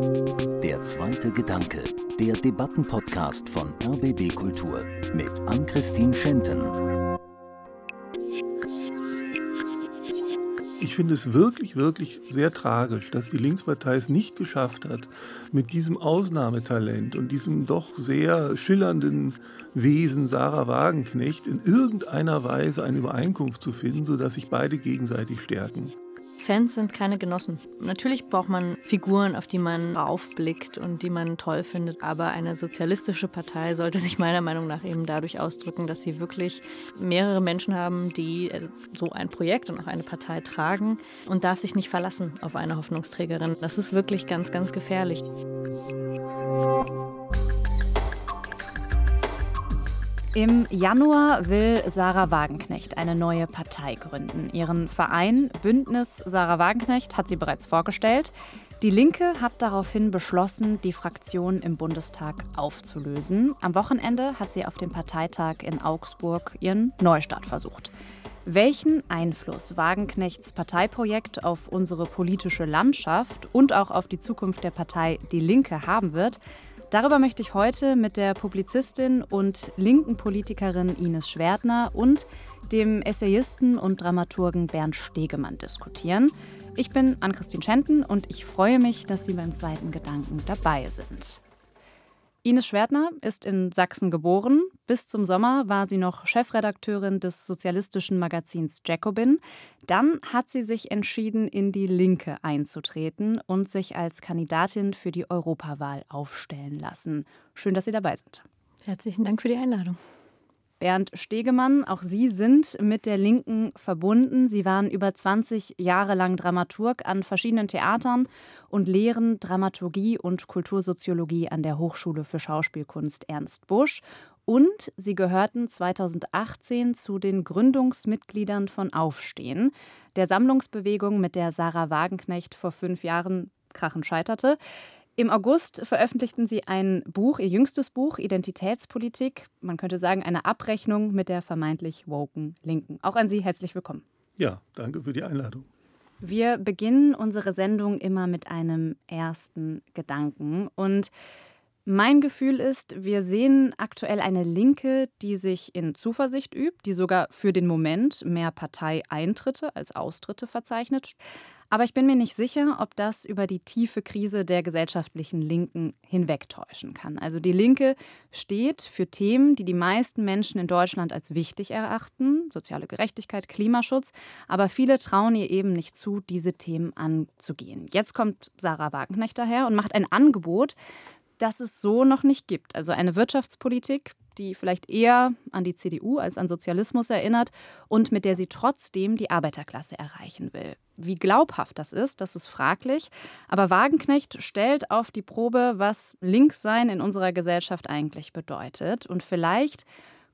Der zweite Gedanke, der Debattenpodcast von RBB Kultur mit Ann-Christine Schenten. Ich finde es wirklich, wirklich sehr tragisch, dass die Linkspartei es nicht geschafft hat, mit diesem Ausnahmetalent und diesem doch sehr schillernden Wesen Sarah Wagenknecht in irgendeiner Weise eine Übereinkunft zu finden, sodass sich beide gegenseitig stärken. Fans sind keine Genossen. Natürlich braucht man Figuren, auf die man aufblickt und die man toll findet. Aber eine sozialistische Partei sollte sich meiner Meinung nach eben dadurch ausdrücken, dass sie wirklich mehrere Menschen haben, die äh, so ein Projekt und auch eine Partei tragen und darf sich nicht verlassen auf eine Hoffnungsträgerin. Das ist wirklich ganz, ganz gefährlich. Im Januar will Sarah Wagenknecht eine neue Partei gründen. Ihren Verein Bündnis Sarah Wagenknecht hat sie bereits vorgestellt. Die Linke hat daraufhin beschlossen, die Fraktion im Bundestag aufzulösen. Am Wochenende hat sie auf dem Parteitag in Augsburg ihren Neustart versucht. Welchen Einfluss Wagenknechts Parteiprojekt auf unsere politische Landschaft und auch auf die Zukunft der Partei Die Linke haben wird, Darüber möchte ich heute mit der Publizistin und linken Politikerin Ines Schwertner und dem Essayisten und Dramaturgen Bernd Stegemann diskutieren. Ich bin Ann-Christine Schenten und ich freue mich, dass Sie beim zweiten Gedanken dabei sind. Ines Schwertner ist in Sachsen geboren. Bis zum Sommer war sie noch Chefredakteurin des sozialistischen Magazins Jacobin. Dann hat sie sich entschieden, in die Linke einzutreten und sich als Kandidatin für die Europawahl aufstellen lassen. Schön, dass Sie dabei sind. Herzlichen Dank für die Einladung. Bernd Stegemann, auch Sie sind mit der Linken verbunden. Sie waren über 20 Jahre lang Dramaturg an verschiedenen Theatern und lehren Dramaturgie und Kultursoziologie an der Hochschule für Schauspielkunst Ernst Busch. Und Sie gehörten 2018 zu den Gründungsmitgliedern von Aufstehen, der Sammlungsbewegung, mit der Sarah Wagenknecht vor fünf Jahren krachend scheiterte. Im August veröffentlichten Sie ein Buch, Ihr jüngstes Buch, Identitätspolitik. Man könnte sagen, eine Abrechnung mit der vermeintlich woken Linken. Auch an Sie herzlich willkommen. Ja, danke für die Einladung. Wir beginnen unsere Sendung immer mit einem ersten Gedanken. Und mein Gefühl ist, wir sehen aktuell eine Linke, die sich in Zuversicht übt, die sogar für den Moment mehr Parteieintritte als Austritte verzeichnet. Aber ich bin mir nicht sicher, ob das über die tiefe Krise der gesellschaftlichen Linken hinwegtäuschen kann. Also die Linke steht für Themen, die die meisten Menschen in Deutschland als wichtig erachten, soziale Gerechtigkeit, Klimaschutz, aber viele trauen ihr eben nicht zu, diese Themen anzugehen. Jetzt kommt Sarah Wagenknecht daher und macht ein Angebot, das es so noch nicht gibt. Also eine Wirtschaftspolitik, die vielleicht eher an die CDU als an Sozialismus erinnert und mit der sie trotzdem die Arbeiterklasse erreichen will. Wie glaubhaft das ist, das ist fraglich. Aber Wagenknecht stellt auf die Probe, was Linkssein in unserer Gesellschaft eigentlich bedeutet. Und vielleicht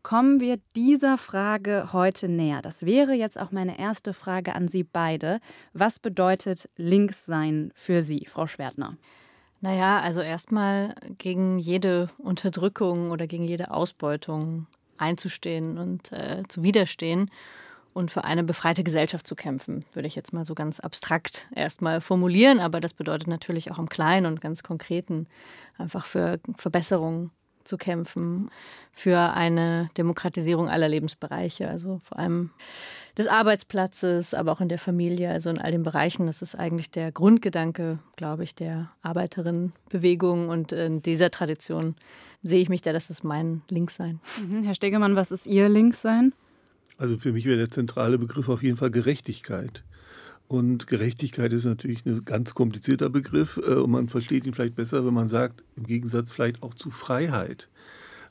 kommen wir dieser Frage heute näher. Das wäre jetzt auch meine erste Frage an Sie beide. Was bedeutet Linkssein für Sie, Frau Schwertner? Naja, also erstmal gegen jede Unterdrückung oder gegen jede Ausbeutung einzustehen und äh, zu widerstehen und für eine befreite Gesellschaft zu kämpfen, würde ich jetzt mal so ganz abstrakt erstmal formulieren. Aber das bedeutet natürlich auch im Kleinen und ganz Konkreten einfach für Verbesserungen zu kämpfen, für eine Demokratisierung aller Lebensbereiche, also vor allem des Arbeitsplatzes, aber auch in der Familie, also in all den Bereichen. Das ist eigentlich der Grundgedanke, glaube ich, der Arbeiterinnenbewegung und in dieser Tradition sehe ich mich da, das ist mein Linkssein. Mhm. Herr Stegemann, was ist Ihr Linkssein? Also für mich wäre der zentrale Begriff auf jeden Fall Gerechtigkeit. Und Gerechtigkeit ist natürlich ein ganz komplizierter Begriff äh, und man versteht ihn vielleicht besser, wenn man sagt, im Gegensatz vielleicht auch zu Freiheit.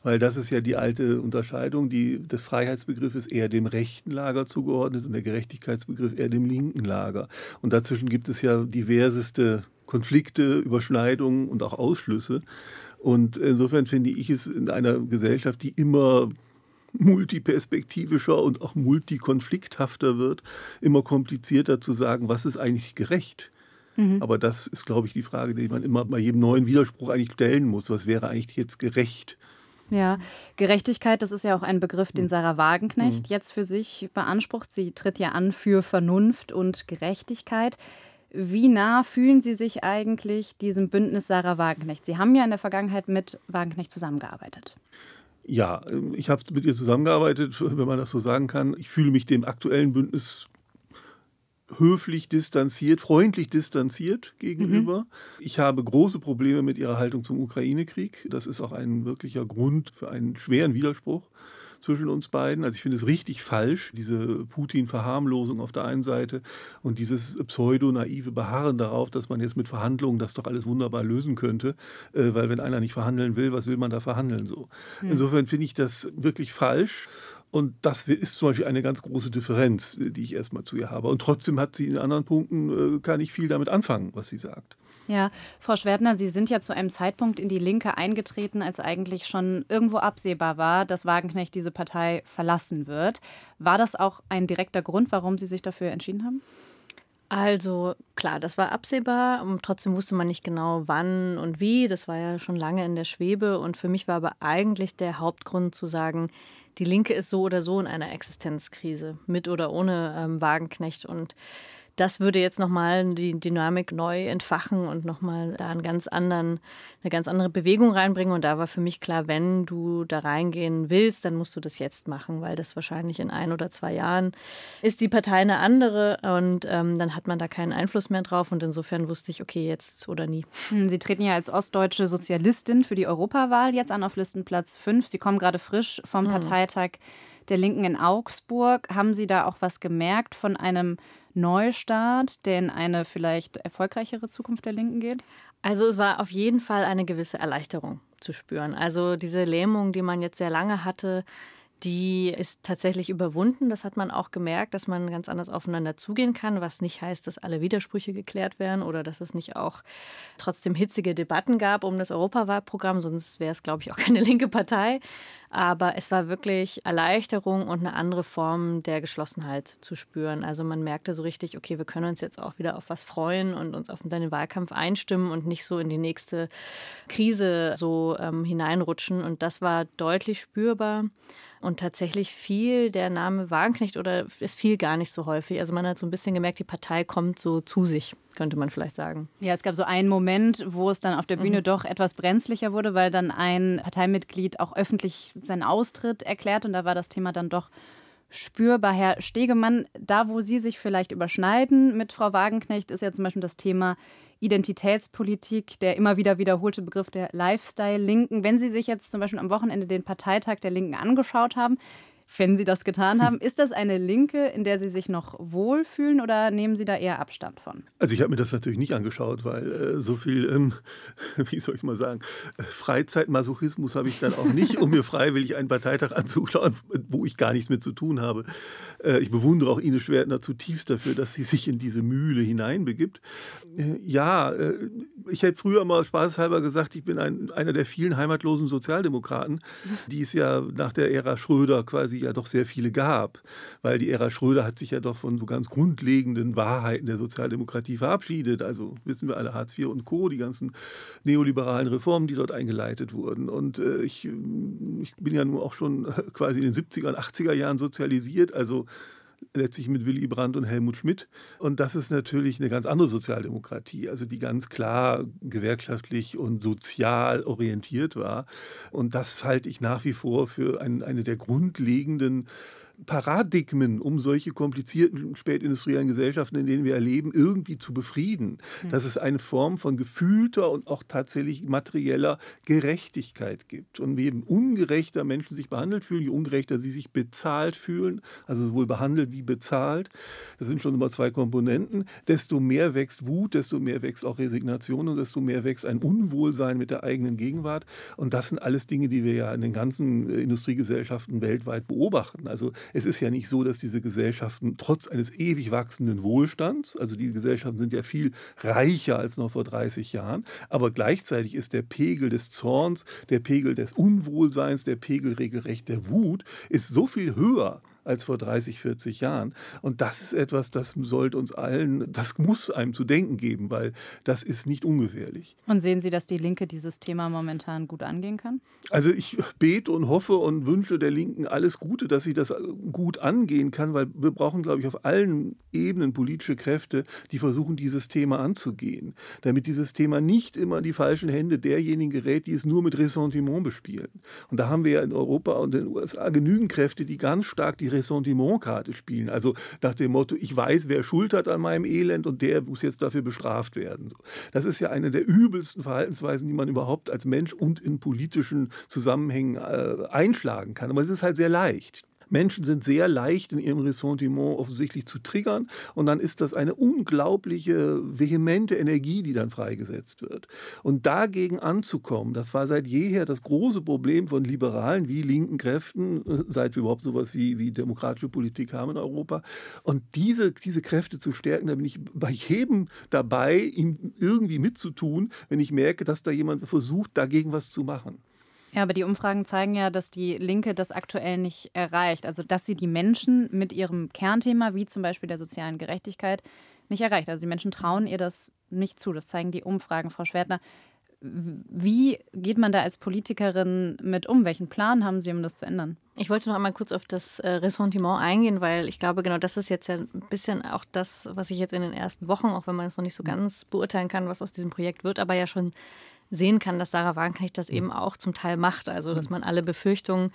Weil das ist ja die alte Unterscheidung. Die, der Freiheitsbegriff ist eher dem rechten Lager zugeordnet und der Gerechtigkeitsbegriff eher dem linken Lager. Und dazwischen gibt es ja diverseste Konflikte, Überschneidungen und auch Ausschlüsse. Und insofern finde ich es in einer Gesellschaft, die immer multiperspektivischer und auch multikonflikthafter wird, immer komplizierter zu sagen, was ist eigentlich gerecht. Mhm. Aber das ist, glaube ich, die Frage, die man immer bei jedem neuen Widerspruch eigentlich stellen muss. Was wäre eigentlich jetzt gerecht? Ja, Gerechtigkeit, das ist ja auch ein Begriff, den mhm. Sarah Wagenknecht mhm. jetzt für sich beansprucht. Sie tritt ja an für Vernunft und Gerechtigkeit. Wie nah fühlen Sie sich eigentlich diesem Bündnis Sarah Wagenknecht? Sie haben ja in der Vergangenheit mit Wagenknecht zusammengearbeitet. Ja, ähm, ich habe mit ihr zusammengearbeitet, wenn man das so sagen kann. Ich fühle mich dem aktuellen Bündnis höflich distanziert, freundlich distanziert gegenüber. Mhm. Ich habe große Probleme mit ihrer Haltung zum Ukraine-Krieg. Das ist auch ein wirklicher Grund für einen schweren Widerspruch zwischen uns beiden. Also ich finde es richtig falsch, diese Putin-Verharmlosung auf der einen Seite und dieses pseudo-naive Beharren darauf, dass man jetzt mit Verhandlungen das doch alles wunderbar lösen könnte, äh, weil wenn einer nicht verhandeln will, was will man da verhandeln so? Hm. Insofern finde ich das wirklich falsch. Und das ist zum Beispiel eine ganz große Differenz, die ich erstmal zu ihr habe. Und trotzdem hat sie in anderen Punkten, äh, kann ich viel damit anfangen, was sie sagt. Ja, Frau Schwerdner, Sie sind ja zu einem Zeitpunkt in die Linke eingetreten, als eigentlich schon irgendwo absehbar war, dass Wagenknecht diese Partei verlassen wird. War das auch ein direkter Grund, warum Sie sich dafür entschieden haben? Also klar, das war absehbar. Trotzdem wusste man nicht genau, wann und wie. Das war ja schon lange in der Schwebe. Und für mich war aber eigentlich der Hauptgrund zu sagen, die Linke ist so oder so in einer Existenzkrise, mit oder ohne ähm, Wagenknecht. Und das würde jetzt nochmal die Dynamik neu entfachen und nochmal da einen ganz anderen, eine ganz andere Bewegung reinbringen. Und da war für mich klar, wenn du da reingehen willst, dann musst du das jetzt machen, weil das wahrscheinlich in ein oder zwei Jahren ist die Partei eine andere und ähm, dann hat man da keinen Einfluss mehr drauf. Und insofern wusste ich, okay, jetzt oder nie. Hm, Sie treten ja als ostdeutsche Sozialistin für die Europawahl jetzt an auf Listenplatz 5. Sie kommen gerade frisch vom hm. Parteitag der Linken in Augsburg. Haben Sie da auch was gemerkt von einem Neustart, der in eine vielleicht erfolgreichere Zukunft der Linken geht? Also es war auf jeden Fall eine gewisse Erleichterung zu spüren. Also diese Lähmung, die man jetzt sehr lange hatte, die ist tatsächlich überwunden. Das hat man auch gemerkt, dass man ganz anders aufeinander zugehen kann, was nicht heißt, dass alle Widersprüche geklärt werden oder dass es nicht auch trotzdem hitzige Debatten gab um das Europawahlprogramm, sonst wäre es, glaube ich, auch keine linke Partei. Aber es war wirklich Erleichterung und eine andere Form der Geschlossenheit zu spüren. Also man merkte so richtig, okay, wir können uns jetzt auch wieder auf was freuen und uns auf den Wahlkampf einstimmen und nicht so in die nächste Krise so ähm, hineinrutschen. Und das war deutlich spürbar. Und tatsächlich fiel der Name Wagenknecht oder es fiel gar nicht so häufig. Also man hat so ein bisschen gemerkt, die Partei kommt so zu sich, könnte man vielleicht sagen. Ja, es gab so einen Moment, wo es dann auf der Bühne mhm. doch etwas brenzlicher wurde, weil dann ein Parteimitglied auch öffentlich seinen Austritt erklärt und da war das Thema dann doch spürbar. Herr Stegemann, da wo Sie sich vielleicht überschneiden mit Frau Wagenknecht, ist ja zum Beispiel das Thema Identitätspolitik, der immer wieder wiederholte Begriff der Lifestyle-Linken. Wenn Sie sich jetzt zum Beispiel am Wochenende den Parteitag der Linken angeschaut haben, wenn Sie das getan haben. Ist das eine Linke, in der Sie sich noch wohlfühlen oder nehmen Sie da eher Abstand von? Also ich habe mir das natürlich nicht angeschaut, weil äh, so viel, ähm, wie soll ich mal sagen, Freizeitmasochismus habe ich dann auch nicht, um mir freiwillig einen Parteitag anzuschauen, wo ich gar nichts mit zu tun habe. Äh, ich bewundere auch Ines Schwertner zutiefst dafür, dass sie sich in diese Mühle hineinbegibt. Äh, ja, äh, ich hätte früher mal spaßhalber gesagt, ich bin ein, einer der vielen heimatlosen Sozialdemokraten, die es ja nach der Ära Schröder quasi sie ja doch sehr viele gab, weil die Ära Schröder hat sich ja doch von so ganz grundlegenden Wahrheiten der Sozialdemokratie verabschiedet. Also wissen wir alle Hartz IV und Co., die ganzen neoliberalen Reformen, die dort eingeleitet wurden. Und äh, ich, ich bin ja nun auch schon quasi in den 70er und 80er Jahren sozialisiert, also letztlich mit Willy Brandt und Helmut Schmidt. Und das ist natürlich eine ganz andere Sozialdemokratie, also die ganz klar gewerkschaftlich und sozial orientiert war. Und das halte ich nach wie vor für ein, eine der grundlegenden Paradigmen, um solche komplizierten spätindustriellen Gesellschaften, in denen wir erleben, irgendwie zu befrieden. Mhm. Dass es eine Form von gefühlter und auch tatsächlich materieller Gerechtigkeit gibt. Und je ungerechter Menschen sich behandelt fühlen, je ungerechter sie sich bezahlt fühlen, also sowohl behandelt wie bezahlt, das sind schon immer zwei Komponenten, desto mehr wächst Wut, desto mehr wächst auch Resignation und desto mehr wächst ein Unwohlsein mit der eigenen Gegenwart. Und das sind alles Dinge, die wir ja in den ganzen äh, Industriegesellschaften weltweit beobachten. Also es ist ja nicht so, dass diese Gesellschaften trotz eines ewig wachsenden Wohlstands, also die Gesellschaften sind ja viel reicher als noch vor 30 Jahren, aber gleichzeitig ist der Pegel des Zorns, der Pegel des Unwohlseins, der Pegel regelrecht der Wut, ist so viel höher als vor 30, 40 Jahren. Und das ist etwas, das sollte uns allen, das muss einem zu denken geben, weil das ist nicht ungefährlich. Und sehen Sie, dass die Linke dieses Thema momentan gut angehen kann? Also ich bete und hoffe und wünsche der Linken alles Gute, dass sie das gut angehen kann, weil wir brauchen, glaube ich, auf allen Ebenen politische Kräfte, die versuchen, dieses Thema anzugehen, damit dieses Thema nicht immer in die falschen Hände derjenigen gerät, die es nur mit Ressentiment bespielen. Und da haben wir ja in Europa und in den USA genügend Kräfte, die ganz stark die Ressentimentkarte spielen. Also nach dem Motto, ich weiß, wer Schuld hat an meinem Elend und der muss jetzt dafür bestraft werden. Das ist ja eine der übelsten Verhaltensweisen, die man überhaupt als Mensch und in politischen Zusammenhängen äh, einschlagen kann. Aber es ist halt sehr leicht. Menschen sind sehr leicht in ihrem Ressentiment offensichtlich zu triggern und dann ist das eine unglaubliche, vehemente Energie, die dann freigesetzt wird. Und dagegen anzukommen, das war seit jeher das große Problem von liberalen wie linken Kräften, äh, seit wir überhaupt sowas wie, wie demokratische Politik haben in Europa. Und diese, diese Kräfte zu stärken, da bin ich bei jedem dabei, ihm irgendwie mitzutun, wenn ich merke, dass da jemand versucht, dagegen was zu machen. Ja, aber die Umfragen zeigen ja, dass die Linke das aktuell nicht erreicht. Also, dass sie die Menschen mit ihrem Kernthema, wie zum Beispiel der sozialen Gerechtigkeit, nicht erreicht. Also, die Menschen trauen ihr das nicht zu. Das zeigen die Umfragen, Frau Schwertner. Wie geht man da als Politikerin mit um? Welchen Plan haben Sie, um das zu ändern? Ich wollte noch einmal kurz auf das äh, Ressentiment eingehen, weil ich glaube, genau das ist jetzt ja ein bisschen auch das, was ich jetzt in den ersten Wochen, auch wenn man es noch nicht so ganz beurteilen kann, was aus diesem Projekt wird, aber ja schon sehen kann, dass Sarah Wagenknecht das eben auch zum Teil macht. Also, dass man alle Befürchtungen,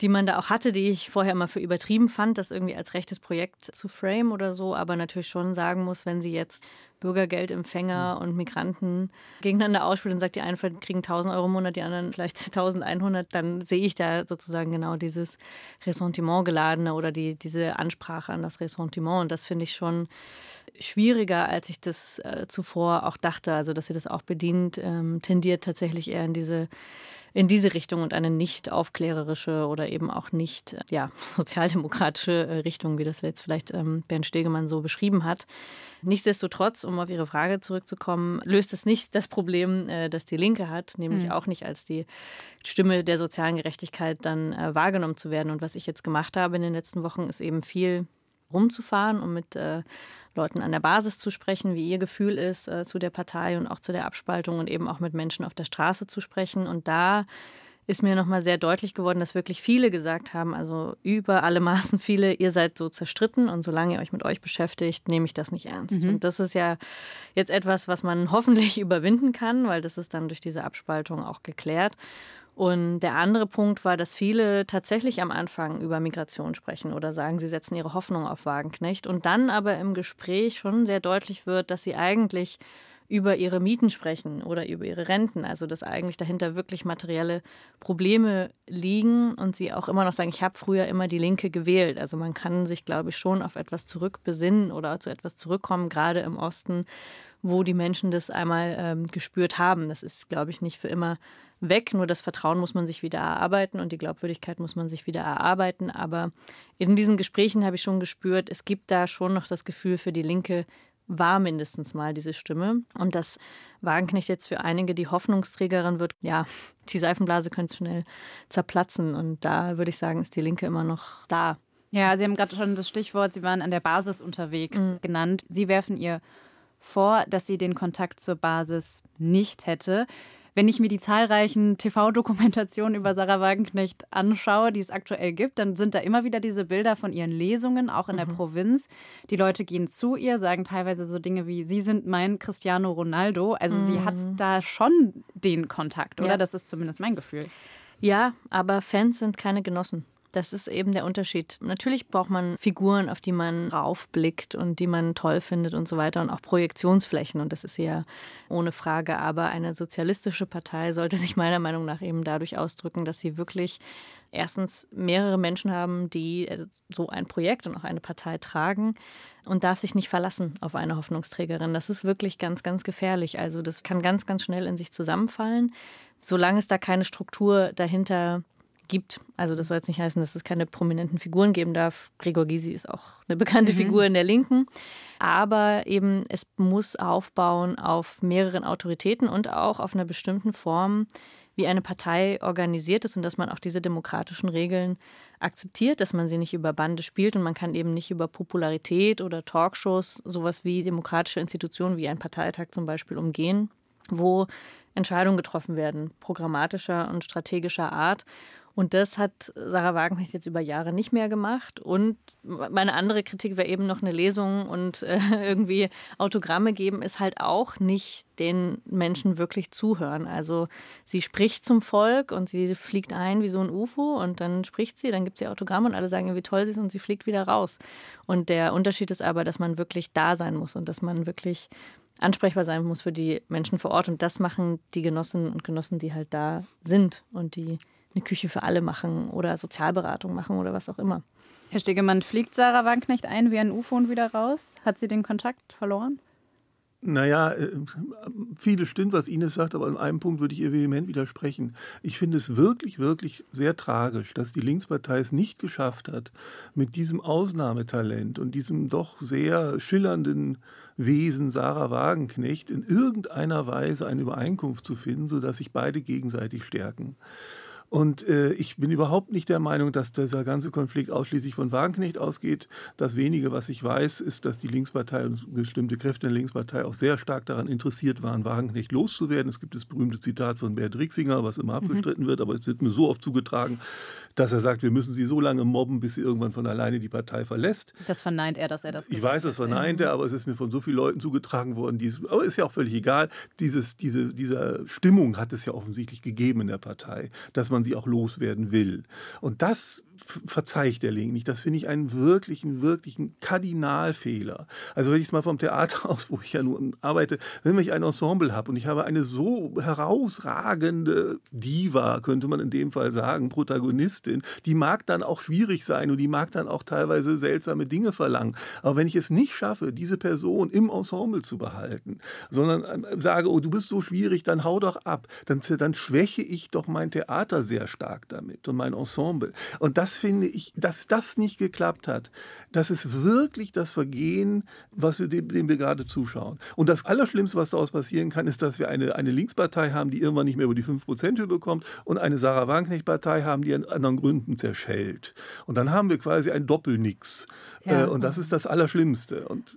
die man da auch hatte, die ich vorher immer für übertrieben fand, das irgendwie als rechtes Projekt zu frame oder so, aber natürlich schon sagen muss, wenn sie jetzt Bürgergeldempfänger und Migranten gegeneinander ausspielt und sagt, die einen kriegen 1000 Euro im Monat, die anderen vielleicht 1100, dann sehe ich da sozusagen genau dieses Ressentiment geladene oder die, diese Ansprache an das Ressentiment. Und das finde ich schon schwieriger, als ich das äh, zuvor auch dachte. Also, dass sie das auch bedient, ähm, tendiert tatsächlich eher in diese in diese Richtung und eine nicht aufklärerische oder eben auch nicht ja, sozialdemokratische äh, Richtung, wie das jetzt vielleicht ähm, Bernd Stegemann so beschrieben hat. Nichtsdestotrotz, um auf Ihre Frage zurückzukommen, löst es nicht das Problem, äh, das die Linke hat, nämlich mhm. auch nicht als die Stimme der sozialen Gerechtigkeit dann äh, wahrgenommen zu werden. Und was ich jetzt gemacht habe in den letzten Wochen, ist eben viel rumzufahren und mit äh, Leuten an der Basis zu sprechen, wie ihr Gefühl ist äh, zu der Partei und auch zu der Abspaltung und eben auch mit Menschen auf der Straße zu sprechen. Und da ist mir nochmal sehr deutlich geworden, dass wirklich viele gesagt haben, also über alle Maßen viele, ihr seid so zerstritten und solange ihr euch mit euch beschäftigt, nehme ich das nicht ernst. Mhm. Und das ist ja jetzt etwas, was man hoffentlich überwinden kann, weil das ist dann durch diese Abspaltung auch geklärt. Und der andere Punkt war, dass viele tatsächlich am Anfang über Migration sprechen oder sagen, sie setzen ihre Hoffnung auf Wagenknecht und dann aber im Gespräch schon sehr deutlich wird, dass sie eigentlich über ihre Mieten sprechen oder über ihre Renten, also dass eigentlich dahinter wirklich materielle Probleme liegen und sie auch immer noch sagen, ich habe früher immer die Linke gewählt. Also man kann sich, glaube ich, schon auf etwas zurückbesinnen oder zu etwas zurückkommen, gerade im Osten, wo die Menschen das einmal ähm, gespürt haben. Das ist, glaube ich, nicht für immer weg. Nur das Vertrauen muss man sich wieder erarbeiten und die Glaubwürdigkeit muss man sich wieder erarbeiten. Aber in diesen Gesprächen habe ich schon gespürt, es gibt da schon noch das Gefühl für die Linke, war mindestens mal diese Stimme. Und dass Wagenknecht jetzt für einige die Hoffnungsträgerin wird, ja, die Seifenblase könnte schnell zerplatzen. Und da würde ich sagen, ist die Linke immer noch da. Ja, Sie haben gerade schon das Stichwort, Sie waren an der Basis unterwegs mhm. genannt. Sie werfen ihr vor, dass sie den Kontakt zur Basis nicht hätte. Wenn ich mir die zahlreichen TV-Dokumentationen über Sarah Wagenknecht anschaue, die es aktuell gibt, dann sind da immer wieder diese Bilder von ihren Lesungen, auch in mhm. der Provinz. Die Leute gehen zu ihr, sagen teilweise so Dinge wie, Sie sind mein Cristiano Ronaldo. Also mhm. sie hat mhm. da schon den Kontakt, oder? Ja. Das ist zumindest mein Gefühl. Ja, aber Fans sind keine Genossen. Das ist eben der Unterschied. Natürlich braucht man Figuren, auf die man raufblickt und die man toll findet und so weiter und auch Projektionsflächen und das ist ja ohne Frage. Aber eine sozialistische Partei sollte sich meiner Meinung nach eben dadurch ausdrücken, dass sie wirklich erstens mehrere Menschen haben, die äh, so ein Projekt und auch eine Partei tragen und darf sich nicht verlassen auf eine Hoffnungsträgerin. Das ist wirklich ganz, ganz gefährlich. Also das kann ganz, ganz schnell in sich zusammenfallen. Solange es da keine Struktur dahinter gibt. Also das soll jetzt nicht heißen, dass es keine prominenten Figuren geben darf. Gregor Gysi ist auch eine bekannte mhm. Figur in der Linken. Aber eben, es muss aufbauen auf mehreren Autoritäten und auch auf einer bestimmten Form, wie eine Partei organisiert ist und dass man auch diese demokratischen Regeln akzeptiert, dass man sie nicht über Bande spielt und man kann eben nicht über Popularität oder Talkshows sowas wie demokratische Institutionen wie ein Parteitag zum Beispiel umgehen, wo Entscheidungen getroffen werden, programmatischer und strategischer Art. Und das hat Sarah Wagenknecht jetzt über Jahre nicht mehr gemacht. Und meine andere Kritik wäre eben noch eine Lesung und äh, irgendwie Autogramme geben, ist halt auch nicht den Menschen wirklich zuhören. Also sie spricht zum Volk und sie fliegt ein wie so ein UFO und dann spricht sie, dann gibt sie Autogramme und alle sagen, wie toll sie ist und sie fliegt wieder raus. Und der Unterschied ist aber, dass man wirklich da sein muss und dass man wirklich ansprechbar sein muss für die Menschen vor Ort. Und das machen die Genossinnen und Genossen, die halt da sind und die eine Küche für alle machen oder Sozialberatung machen oder was auch immer. Herr Stegemann, fliegt Sarah Wagenknecht ein wie ein UFO und wieder raus? Hat sie den Kontakt verloren? Naja, äh, vieles stimmt, was Ines sagt, aber an einem Punkt würde ich ihr vehement widersprechen. Ich finde es wirklich, wirklich sehr tragisch, dass die Linkspartei es nicht geschafft hat, mit diesem Ausnahmetalent und diesem doch sehr schillernden Wesen Sarah Wagenknecht in irgendeiner Weise eine Übereinkunft zu finden, sodass sich beide gegenseitig stärken. Und äh, ich bin überhaupt nicht der Meinung, dass dieser ganze Konflikt ausschließlich von Wagenknecht ausgeht. Das wenige, was ich weiß, ist, dass die Linkspartei und bestimmte Kräfte der Linkspartei auch sehr stark daran interessiert waren, Wagenknecht loszuwerden. Es gibt das berühmte Zitat von Bert Rixinger, was immer mhm. abgestritten mhm. wird, aber es wird mir so oft zugetragen, dass er sagt, wir müssen sie so lange mobben, bis sie irgendwann von alleine die Partei verlässt. Das verneint er, dass er das Ich weiß, das verneint er, aber es ist mir von so vielen Leuten zugetragen worden. Die aber ist ja auch völlig egal. Dieses, diese, diese Stimmung hat es ja offensichtlich gegeben in der Partei, dass man sie auch loswerden will. Und das verzeiht der Link nicht. Das finde ich einen wirklichen, wirklichen Kardinalfehler. Also wenn ich es mal vom Theater aus, wo ich ja nur arbeite, wenn ich ein Ensemble habe und ich habe eine so herausragende Diva, könnte man in dem Fall sagen, Protagonistin, die mag dann auch schwierig sein und die mag dann auch teilweise seltsame Dinge verlangen. Aber wenn ich es nicht schaffe, diese Person im Ensemble zu behalten, sondern ähm, sage, oh, du bist so schwierig, dann hau doch ab, dann, dann schwäche ich doch mein Theater sehr stark damit und mein Ensemble. Und das finde ich, dass das nicht geklappt hat, das ist wirklich das Vergehen, was wir dem, dem wir gerade zuschauen. Und das Allerschlimmste, was daraus passieren kann, ist, dass wir eine, eine Linkspartei haben, die irgendwann nicht mehr über die 5% bekommt und eine Sarah Wagenknecht-Partei haben, die an anderen Gründen zerschellt. Und dann haben wir quasi ein Doppelnix. Ja. Äh, und das ist das Allerschlimmste. Und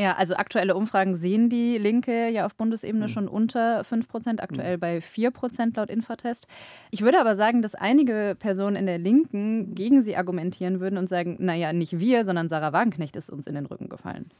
ja, also aktuelle Umfragen sehen die Linke ja auf Bundesebene mhm. schon unter 5 Prozent, aktuell mhm. bei 4 Prozent laut Infatest. Ich würde aber sagen, dass einige Personen in der Linken gegen sie argumentieren würden und sagen, naja, nicht wir, sondern Sarah Wagenknecht ist uns in den Rücken gefallen.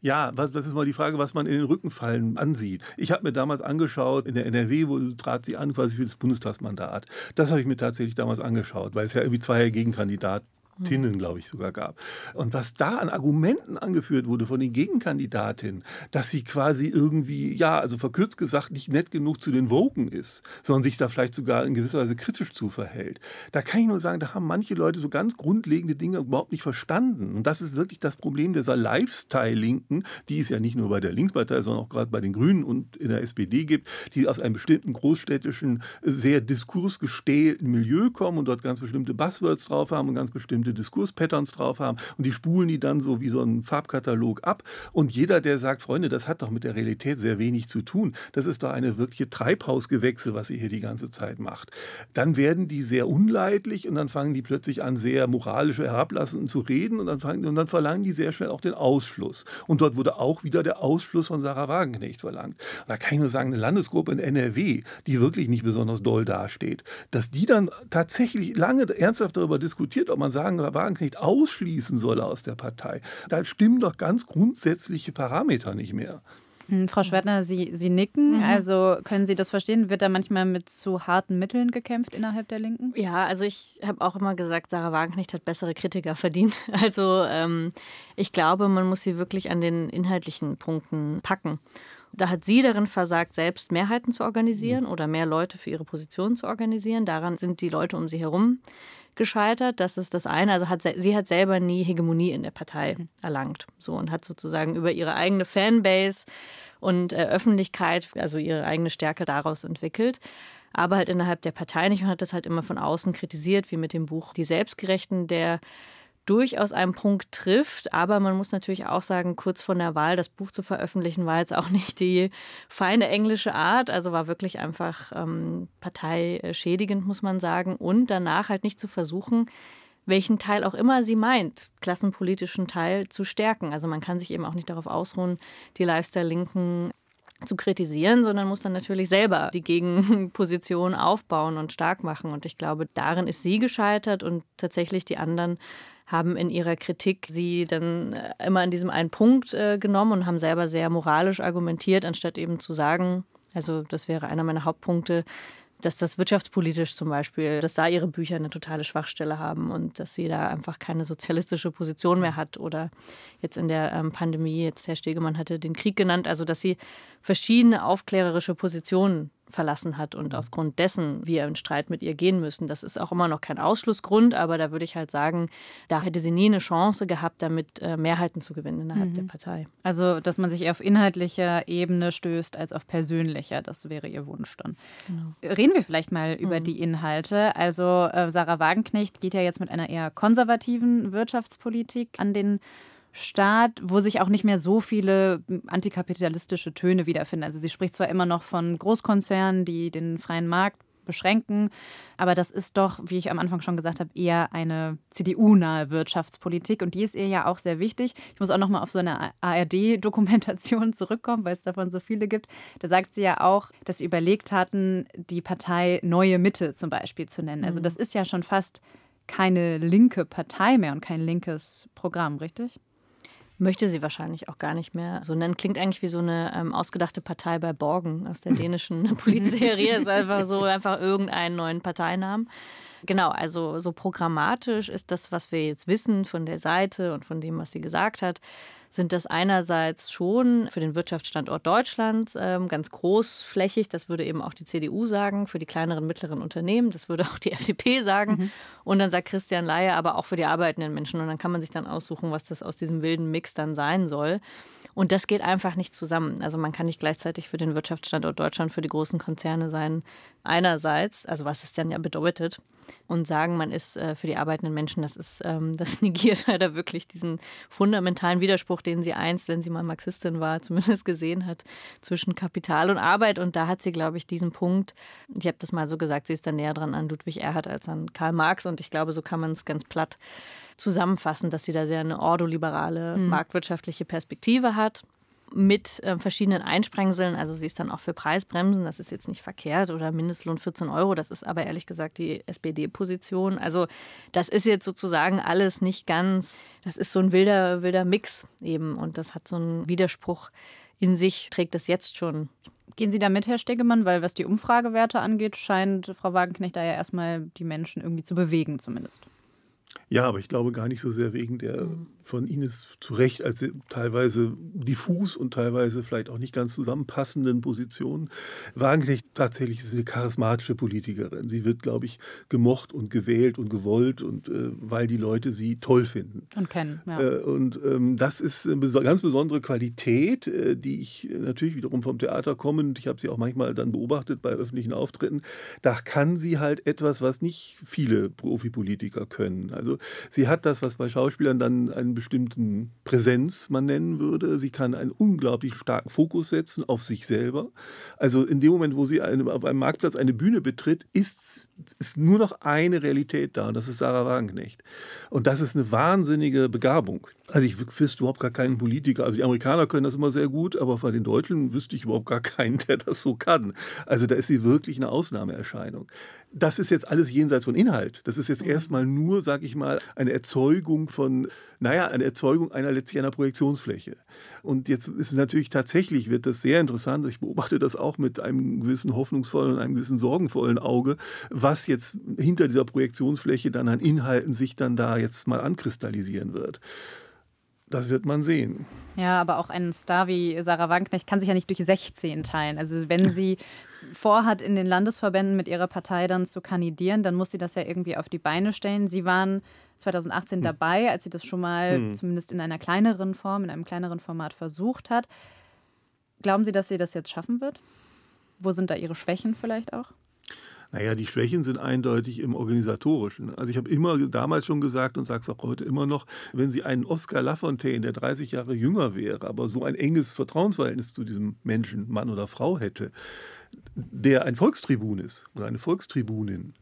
Ja, was, das ist mal die Frage, was man in den Rückenfallen ansieht. Ich habe mir damals angeschaut, in der NRW, wo trat sie an, quasi für das Bundestagsmandat. Das habe ich mir tatsächlich damals angeschaut, weil es ja irgendwie zwei Gegenkandidaten Tinnen, glaube ich, sogar gab. Und was da an Argumenten angeführt wurde von den Gegenkandidatinnen, dass sie quasi irgendwie, ja, also verkürzt gesagt, nicht nett genug zu den Woken ist, sondern sich da vielleicht sogar in gewisser Weise kritisch zu verhält. Da kann ich nur sagen, da haben manche Leute so ganz grundlegende Dinge überhaupt nicht verstanden. Und das ist wirklich das Problem dieser Lifestyle-Linken, die es ja nicht nur bei der Linkspartei, sondern auch gerade bei den Grünen und in der SPD gibt, die aus einem bestimmten großstädtischen, sehr diskursgestählten Milieu kommen und dort ganz bestimmte Buzzwords drauf haben und ganz bestimmte bestimmte Diskurspatterns drauf haben und die spulen die dann so wie so ein Farbkatalog ab. Und jeder, der sagt, Freunde, das hat doch mit der Realität sehr wenig zu tun, das ist doch eine wirkliche Treibhausgewächse, was ihr hier die ganze Zeit macht, dann werden die sehr unleidlich und dann fangen die plötzlich an, sehr moralisch herablassend zu reden und dann, fangen, und dann verlangen die sehr schnell auch den Ausschluss. Und dort wurde auch wieder der Ausschluss von Sarah Wagenknecht verlangt. Und da kann ich nur sagen, eine Landesgruppe in NRW, die wirklich nicht besonders doll dasteht, dass die dann tatsächlich lange ernsthaft darüber diskutiert, ob man sagen Wolfgang Wagenknecht ausschließen solle aus der Partei, da stimmen doch ganz grundsätzliche Parameter nicht mehr. Hm, Frau Schwertner, Sie, Sie nicken. Mhm. Also können Sie das verstehen? Wird da manchmal mit zu harten Mitteln gekämpft innerhalb der Linken? Ja, also ich habe auch immer gesagt, Sarah Wagenknecht hat bessere Kritiker verdient. Also ähm, ich glaube, man muss sie wirklich an den inhaltlichen Punkten packen. Da hat sie darin versagt, selbst Mehrheiten zu organisieren mhm. oder mehr Leute für ihre Position zu organisieren. Daran sind die Leute um sie herum gescheitert. Das ist das eine. Also hat sie hat selber nie Hegemonie in der Partei erlangt. So und hat sozusagen über ihre eigene Fanbase und äh, Öffentlichkeit, also ihre eigene Stärke daraus entwickelt. Aber halt innerhalb der Partei nicht und hat das halt immer von außen kritisiert, wie mit dem Buch Die Selbstgerechten der durchaus einen Punkt trifft. Aber man muss natürlich auch sagen, kurz vor der Wahl das Buch zu veröffentlichen, war jetzt auch nicht die feine englische Art. Also war wirklich einfach ähm, parteischädigend, muss man sagen. Und danach halt nicht zu versuchen, welchen Teil auch immer sie meint, klassenpolitischen Teil zu stärken. Also man kann sich eben auch nicht darauf ausruhen, die Lifestyle-Linken zu kritisieren, sondern muss dann natürlich selber die Gegenposition aufbauen und stark machen. Und ich glaube, darin ist sie gescheitert und tatsächlich die anderen haben in ihrer Kritik sie dann äh, immer an diesem einen Punkt äh, genommen und haben selber sehr moralisch argumentiert, anstatt eben zu sagen, also das wäre einer meiner Hauptpunkte, dass das wirtschaftspolitisch zum Beispiel, dass da ihre Bücher eine totale Schwachstelle haben und dass sie da einfach keine sozialistische Position mehr hat. Oder jetzt in der ähm, Pandemie, jetzt Herr Stegemann hatte den Krieg genannt, also dass sie verschiedene aufklärerische Positionen verlassen hat und aufgrund dessen wir in Streit mit ihr gehen müssen. Das ist auch immer noch kein Ausschlussgrund, aber da würde ich halt sagen, da hätte sie nie eine Chance gehabt, damit äh, Mehrheiten zu gewinnen innerhalb mhm. der Partei. Also, dass man sich eher auf inhaltlicher Ebene stößt als auf persönlicher, das wäre ihr Wunsch dann. Genau. Reden wir vielleicht mal über mhm. die Inhalte. Also, äh, Sarah Wagenknecht geht ja jetzt mit einer eher konservativen Wirtschaftspolitik an den Staat, wo sich auch nicht mehr so viele antikapitalistische Töne wiederfinden. Also sie spricht zwar immer noch von Großkonzernen, die den freien Markt beschränken, aber das ist doch, wie ich am Anfang schon gesagt habe, eher eine CDU-nahe Wirtschaftspolitik und die ist ihr ja auch sehr wichtig. Ich muss auch noch mal auf so eine ARD-Dokumentation zurückkommen, weil es davon so viele gibt. Da sagt sie ja auch, dass sie überlegt hatten, die Partei Neue Mitte zum Beispiel zu nennen. Also mhm. das ist ja schon fast keine linke Partei mehr und kein linkes Programm, richtig? Möchte sie wahrscheinlich auch gar nicht mehr so nennen. Klingt eigentlich wie so eine ähm, ausgedachte Partei bei Borgen aus der dänischen Polizserie. ist einfach so einfach irgendeinen neuen Parteinamen. Genau, also so programmatisch ist das, was wir jetzt wissen von der Seite und von dem, was sie gesagt hat, sind das einerseits schon für den Wirtschaftsstandort Deutschland ähm, ganz großflächig, das würde eben auch die CDU sagen, für die kleineren, mittleren Unternehmen, das würde auch die FDP sagen. Mhm. Und dann sagt Christian Laie aber auch für die arbeitenden Menschen. Und dann kann man sich dann aussuchen, was das aus diesem wilden Mix dann sein soll. Und das geht einfach nicht zusammen. Also man kann nicht gleichzeitig für den Wirtschaftsstandort Deutschland, für die großen Konzerne sein, einerseits, also was es dann ja bedeutet, und sagen, man ist äh, für die arbeitenden Menschen, das ist, ähm, das negiert leider wirklich diesen fundamentalen Widerspruch, den sie einst, wenn sie mal Marxistin war, zumindest gesehen hat, zwischen Kapital und Arbeit. Und da hat sie, glaube ich, diesen Punkt, ich habe das mal so gesagt, sie ist da näher dran an Ludwig Erhard als an Karl Marx. Und ich glaube, so kann man es ganz platt zusammenfassen, dass sie da sehr eine ordoliberale mhm. marktwirtschaftliche Perspektive hat mit äh, verschiedenen Einsprengseln. Also sie ist dann auch für Preisbremsen, das ist jetzt nicht verkehrt, oder Mindestlohn 14 Euro, das ist aber ehrlich gesagt die SPD-Position. Also das ist jetzt sozusagen alles nicht ganz, das ist so ein wilder, wilder Mix eben und das hat so einen Widerspruch in sich, trägt das jetzt schon. Gehen Sie da mit, Herr Stegemann? Weil was die Umfragewerte angeht, scheint Frau Wagenknecht da ja erstmal die Menschen irgendwie zu bewegen zumindest. Ja, aber ich glaube gar nicht so sehr wegen der mhm von Ines zu Recht als teilweise diffus und teilweise vielleicht auch nicht ganz zusammenpassenden Positionen. Wagenknecht tatsächlich ist eine charismatische Politikerin. Sie wird, glaube ich, gemocht und gewählt und gewollt und äh, weil die Leute sie toll finden. Und kennen. Ja. Äh, und ähm, das ist eine ganz besondere Qualität, äh, die ich natürlich wiederum vom Theater komme und ich habe sie auch manchmal dann beobachtet bei öffentlichen Auftritten. Da kann sie halt etwas, was nicht viele Profipolitiker können. Also sie hat das, was bei Schauspielern dann ein bestimmten Präsenz man nennen würde. Sie kann einen unglaublich starken Fokus setzen auf sich selber. Also in dem Moment, wo sie auf einem Marktplatz eine Bühne betritt, ist, ist nur noch eine Realität da und das ist Sarah Wagenknecht. Und das ist eine wahnsinnige Begabung. Also ich wüsste überhaupt gar keinen Politiker. Also die Amerikaner können das immer sehr gut, aber bei den Deutschen wüsste ich überhaupt gar keinen, der das so kann. Also da ist sie wirklich eine Ausnahmeerscheinung das ist jetzt alles jenseits von Inhalt. Das ist jetzt mhm. erstmal nur, sag ich mal, eine Erzeugung von, naja, eine Erzeugung einer letztlich einer Projektionsfläche. Und jetzt ist es natürlich tatsächlich, wird das sehr interessant. Ich beobachte das auch mit einem gewissen hoffnungsvollen und einem gewissen sorgenvollen Auge, was jetzt hinter dieser Projektionsfläche dann an Inhalten sich dann da jetzt mal ankristallisieren wird. Das wird man sehen. Ja, aber auch ein Star wie Sarah Wagenknecht kann sich ja nicht durch 16 teilen. Also wenn sie vorhat, in den Landesverbänden mit ihrer Partei dann zu kandidieren, dann muss sie das ja irgendwie auf die Beine stellen. Sie waren 2018 hm. dabei, als sie das schon mal hm. zumindest in einer kleineren Form, in einem kleineren Format versucht hat. Glauben Sie, dass sie das jetzt schaffen wird? Wo sind da ihre Schwächen vielleicht auch? Naja, die Schwächen sind eindeutig im Organisatorischen. Also ich habe immer damals schon gesagt und sage es auch heute immer noch, wenn Sie einen Oscar Lafontaine, der 30 Jahre jünger wäre, aber so ein enges Vertrauensverhältnis zu diesem Menschen, Mann oder Frau hätte, der ein Volkstribun ist oder eine Volkstribunin,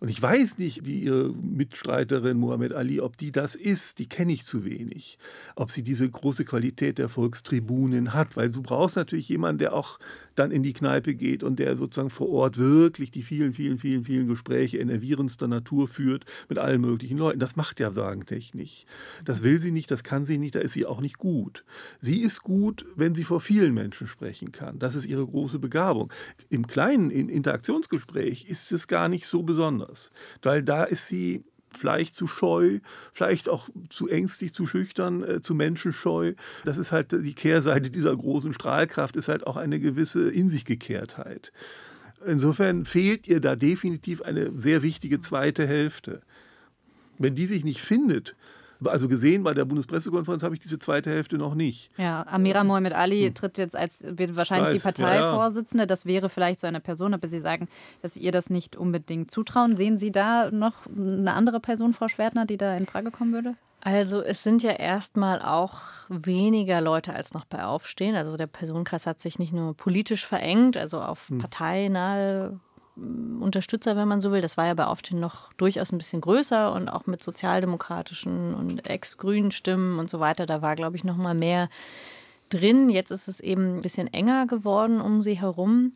und ich weiß nicht, wie Ihre Mitstreiterin Mohammed Ali, ob die das ist, die kenne ich zu wenig. Ob sie diese große Qualität der Volkstribunin hat, weil du brauchst natürlich jemanden, der auch dann in die Kneipe geht und der sozusagen vor Ort wirklich die vielen, vielen, vielen, vielen Gespräche enervierendster Natur führt mit allen möglichen Leuten. Das macht ja Sagentech nicht. Das will sie nicht, das kann sie nicht, da ist sie auch nicht gut. Sie ist gut, wenn sie vor vielen Menschen sprechen kann. Das ist ihre große Begabung. Im kleinen Interaktionsgespräch ist es gar nicht so besonders, weil da ist sie vielleicht zu scheu, vielleicht auch zu ängstlich, zu schüchtern, äh, zu menschenscheu. Das ist halt die Kehrseite dieser großen Strahlkraft, ist halt auch eine gewisse In sich Gekehrtheit. Insofern fehlt ihr da definitiv eine sehr wichtige zweite Hälfte. Wenn die sich nicht findet, also gesehen bei der Bundespressekonferenz habe ich diese zweite Hälfte noch nicht. Ja, Amira Mohamed Ali hm. tritt jetzt als, wird wahrscheinlich Weiß, die Parteivorsitzende. Ja, ja. Das wäre vielleicht so eine Person, aber Sie sagen, dass Sie ihr das nicht unbedingt zutrauen. Sehen Sie da noch eine andere Person, Frau Schwertner, die da in Frage kommen würde? Also es sind ja erstmal auch weniger Leute als noch bei Aufstehen. Also der Personenkreis hat sich nicht nur politisch verengt, also auf hm. parteinahe Unterstützer, wenn man so will. Das war ja bei Aufstehen noch durchaus ein bisschen größer und auch mit sozialdemokratischen und ex-grünen Stimmen und so weiter. Da war, glaube ich, noch mal mehr drin. Jetzt ist es eben ein bisschen enger geworden um sie herum.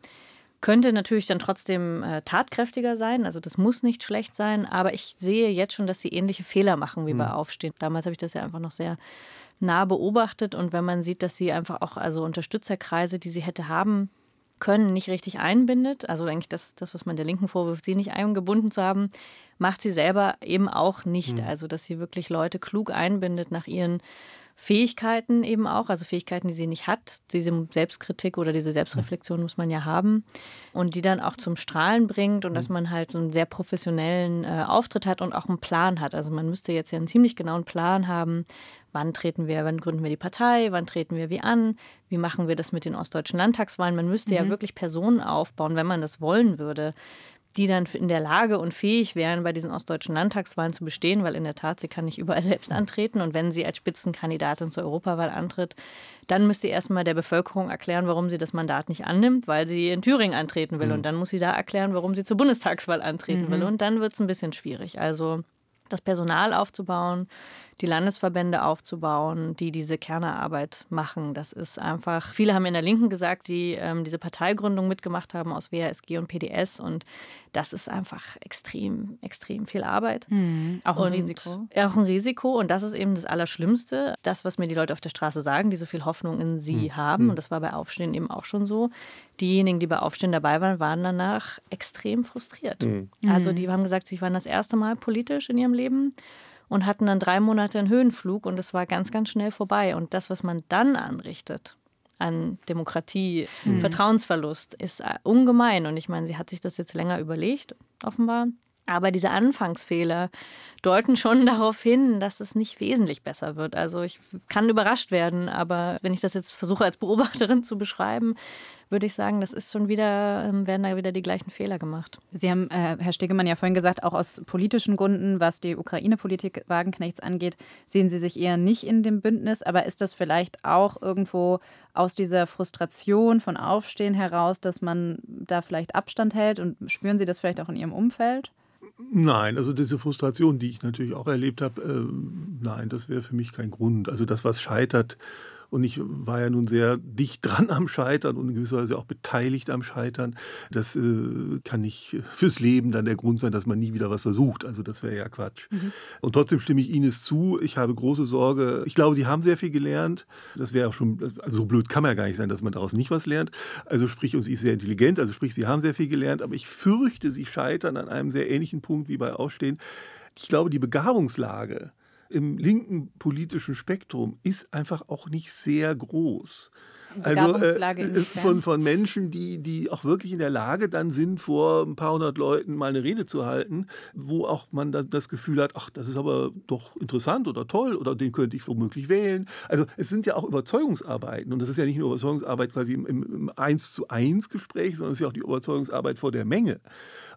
Könnte natürlich dann trotzdem äh, tatkräftiger sein, also das muss nicht schlecht sein, aber ich sehe jetzt schon, dass sie ähnliche Fehler machen wie mhm. bei Aufstehen. Damals habe ich das ja einfach noch sehr nah beobachtet und wenn man sieht, dass sie einfach auch also Unterstützerkreise, die sie hätte haben können, nicht richtig einbindet. Also eigentlich das, das, was man der Linken vorwirft, sie nicht eingebunden zu haben, macht sie selber eben auch nicht. Mhm. Also dass sie wirklich Leute klug einbindet nach ihren Fähigkeiten eben auch, also Fähigkeiten, die sie nicht hat. Diese Selbstkritik oder diese Selbstreflexion muss man ja haben und die dann auch zum Strahlen bringt und mhm. dass man halt einen sehr professionellen äh, Auftritt hat und auch einen Plan hat. Also man müsste jetzt ja einen ziemlich genauen Plan haben, wann treten wir, wann gründen wir die Partei, wann treten wir wie an, wie machen wir das mit den ostdeutschen Landtagswahlen. Man müsste mhm. ja wirklich Personen aufbauen, wenn man das wollen würde, die dann in der Lage und fähig wären, bei diesen ostdeutschen Landtagswahlen zu bestehen, weil in der Tat, sie kann nicht überall selbst antreten. Und wenn sie als Spitzenkandidatin zur Europawahl antritt, dann müsste sie erstmal der Bevölkerung erklären, warum sie das Mandat nicht annimmt, weil sie in Thüringen antreten will. Mhm. Und dann muss sie da erklären, warum sie zur Bundestagswahl antreten mhm. will. Und dann wird es ein bisschen schwierig. Also das Personal aufzubauen, die Landesverbände aufzubauen, die diese Kernerarbeit machen. Das ist einfach, viele haben in der Linken gesagt, die ähm, diese Parteigründung mitgemacht haben aus WASG und PDS und das ist einfach extrem, extrem viel Arbeit. Mhm, auch ein und, Risiko. Auch ein Risiko und das ist eben das Allerschlimmste, das, was mir die Leute auf der Straße sagen, die so viel Hoffnung in sie mhm. haben und das war bei Aufstehen eben auch schon so. Diejenigen, die bei Aufstehen dabei waren, waren danach extrem frustriert. Mhm. Also die haben gesagt, sie waren das erste Mal politisch in ihrem Leben und hatten dann drei Monate einen Höhenflug und es war ganz, ganz schnell vorbei. Und das, was man dann anrichtet an Demokratie, mhm. Vertrauensverlust, ist äh, ungemein. Und ich meine, sie hat sich das jetzt länger überlegt, offenbar. Aber diese Anfangsfehler deuten schon darauf hin, dass es nicht wesentlich besser wird. Also ich kann überrascht werden, aber wenn ich das jetzt versuche als Beobachterin zu beschreiben, würde ich sagen, das ist schon wieder, ähm, werden da wieder die gleichen Fehler gemacht. Sie haben, äh, Herr Stegemann, ja vorhin gesagt, auch aus politischen Gründen, was die Ukraine-Politik Wagenknechts angeht, sehen Sie sich eher nicht in dem Bündnis. Aber ist das vielleicht auch irgendwo aus dieser Frustration von Aufstehen heraus, dass man da vielleicht Abstand hält? Und spüren Sie das vielleicht auch in Ihrem Umfeld? Nein, also diese Frustration, die ich natürlich auch erlebt habe, äh, nein, das wäre für mich kein Grund. Also das, was scheitert, und ich war ja nun sehr dicht dran am Scheitern und in gewisser Weise auch beteiligt am Scheitern. Das äh, kann nicht fürs Leben dann der Grund sein, dass man nie wieder was versucht. Also das wäre ja Quatsch. Mhm. Und trotzdem stimme ich Ihnen zu. Ich habe große Sorge. Ich glaube, Sie haben sehr viel gelernt. Das wäre auch schon, also so blöd kann man ja gar nicht sein, dass man daraus nicht was lernt. Also sprich, und sie ist sehr intelligent, also sprich, Sie haben sehr viel gelernt. Aber ich fürchte, Sie scheitern an einem sehr ähnlichen Punkt wie bei Aufstehen. Ich glaube, die Begabungslage im linken politischen Spektrum ist einfach auch nicht sehr groß. Also äh, von, von Menschen, die, die auch wirklich in der Lage dann sind, vor ein paar hundert Leuten mal eine Rede zu halten, wo auch man dann das Gefühl hat, ach, das ist aber doch interessant oder toll oder den könnte ich womöglich wählen. Also es sind ja auch Überzeugungsarbeiten und das ist ja nicht nur Überzeugungsarbeit quasi im, im, im 1 zu 1 Gespräch, sondern es ist ja auch die Überzeugungsarbeit vor der Menge.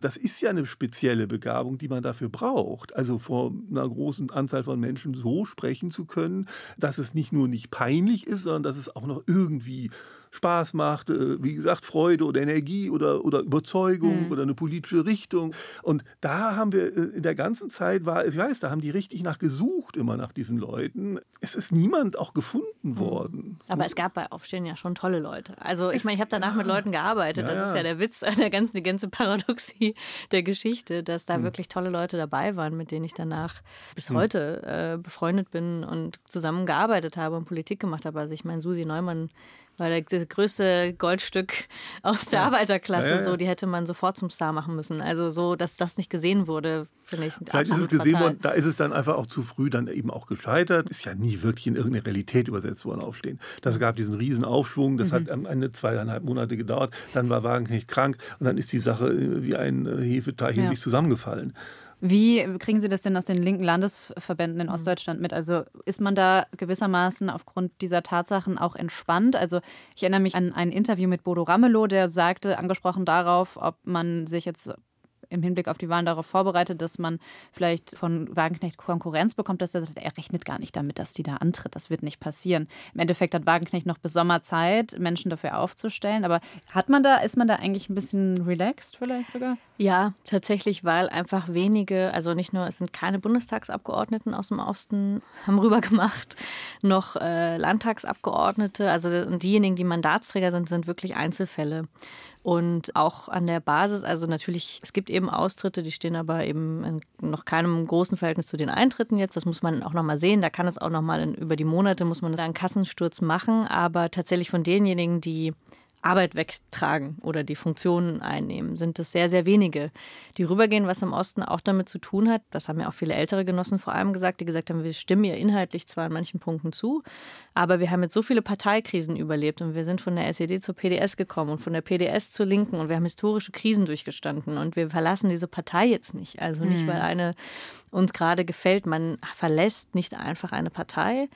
Das ist ja eine spezielle Begabung, die man dafür braucht. Also vor einer großen Anzahl von Menschen so sprechen zu können, dass es nicht nur nicht peinlich ist, sondern dass es auch noch irgendwie Spaß macht, äh, wie gesagt, Freude oder Energie oder, oder Überzeugung mhm. oder eine politische Richtung. Und da haben wir äh, in der ganzen Zeit, war, ich weiß, da haben die richtig nach gesucht, immer nach diesen Leuten. Es ist niemand auch gefunden mhm. worden. Aber es gab bei Aufstehen ja schon tolle Leute. Also ich meine, ich habe danach ja. mit Leuten gearbeitet. Ja, das ist ja der Witz, der ganzen, die ganze Paradoxie der Geschichte, dass da mhm. wirklich tolle Leute dabei waren, mit denen ich danach bis mhm. heute äh, befreundet bin und zusammengearbeitet habe und Politik gemacht habe. Also ich meine, Susi Neumann weil das größte Goldstück aus der ja. Arbeiterklasse, ja, ja, so, die hätte man sofort zum Star machen müssen. Also so, dass das nicht gesehen wurde, finde ich. Vielleicht ist es gesehen fatal. worden, da ist es dann einfach auch zu früh dann eben auch gescheitert. Ist ja nie wirklich in irgendeine Realität übersetzt worden aufstehen. Das gab diesen riesen Aufschwung, das mhm. hat am Ende zweieinhalb Monate gedauert. Dann war Wagenknecht krank und dann ist die Sache äh, wie ein äh, Hefeteich in sich zusammengefallen. Wie kriegen Sie das denn aus den linken Landesverbänden in mhm. Ostdeutschland mit? Also ist man da gewissermaßen aufgrund dieser Tatsachen auch entspannt? Also ich erinnere mich an ein Interview mit Bodo Ramelow, der sagte, angesprochen darauf, ob man sich jetzt im Hinblick auf die Wahlen darauf vorbereitet, dass man vielleicht von Wagenknecht Konkurrenz bekommt, dass er sagt, er rechnet gar nicht damit, dass die da antritt. Das wird nicht passieren. Im Endeffekt hat Wagenknecht noch bis Sommerzeit, Menschen dafür aufzustellen. Aber hat man da, ist man da eigentlich ein bisschen relaxed vielleicht sogar? Ja, tatsächlich, weil einfach wenige, also nicht nur, es sind keine Bundestagsabgeordneten aus dem Osten, haben rübergemacht, noch äh, Landtagsabgeordnete. Also diejenigen, die Mandatsträger sind, sind wirklich Einzelfälle. Und auch an der Basis, also natürlich, es gibt eben Austritte, die stehen aber eben in noch keinem großen Verhältnis zu den Eintritten jetzt. Das muss man auch nochmal sehen. Da kann es auch nochmal über die Monate, muss man einen Kassensturz machen. Aber tatsächlich von denjenigen, die Arbeit wegtragen oder die Funktionen einnehmen, sind es sehr, sehr wenige, die rübergehen, was im Osten auch damit zu tun hat. Das haben ja auch viele ältere Genossen vor allem gesagt, die gesagt haben, wir stimmen ihr inhaltlich zwar in manchen Punkten zu, aber wir haben jetzt so viele Parteikrisen überlebt und wir sind von der SED zur PDS gekommen und von der PDS zur Linken und wir haben historische Krisen durchgestanden und wir verlassen diese Partei jetzt nicht. Also nicht, hm. weil eine uns gerade gefällt. Man verlässt nicht einfach eine Partei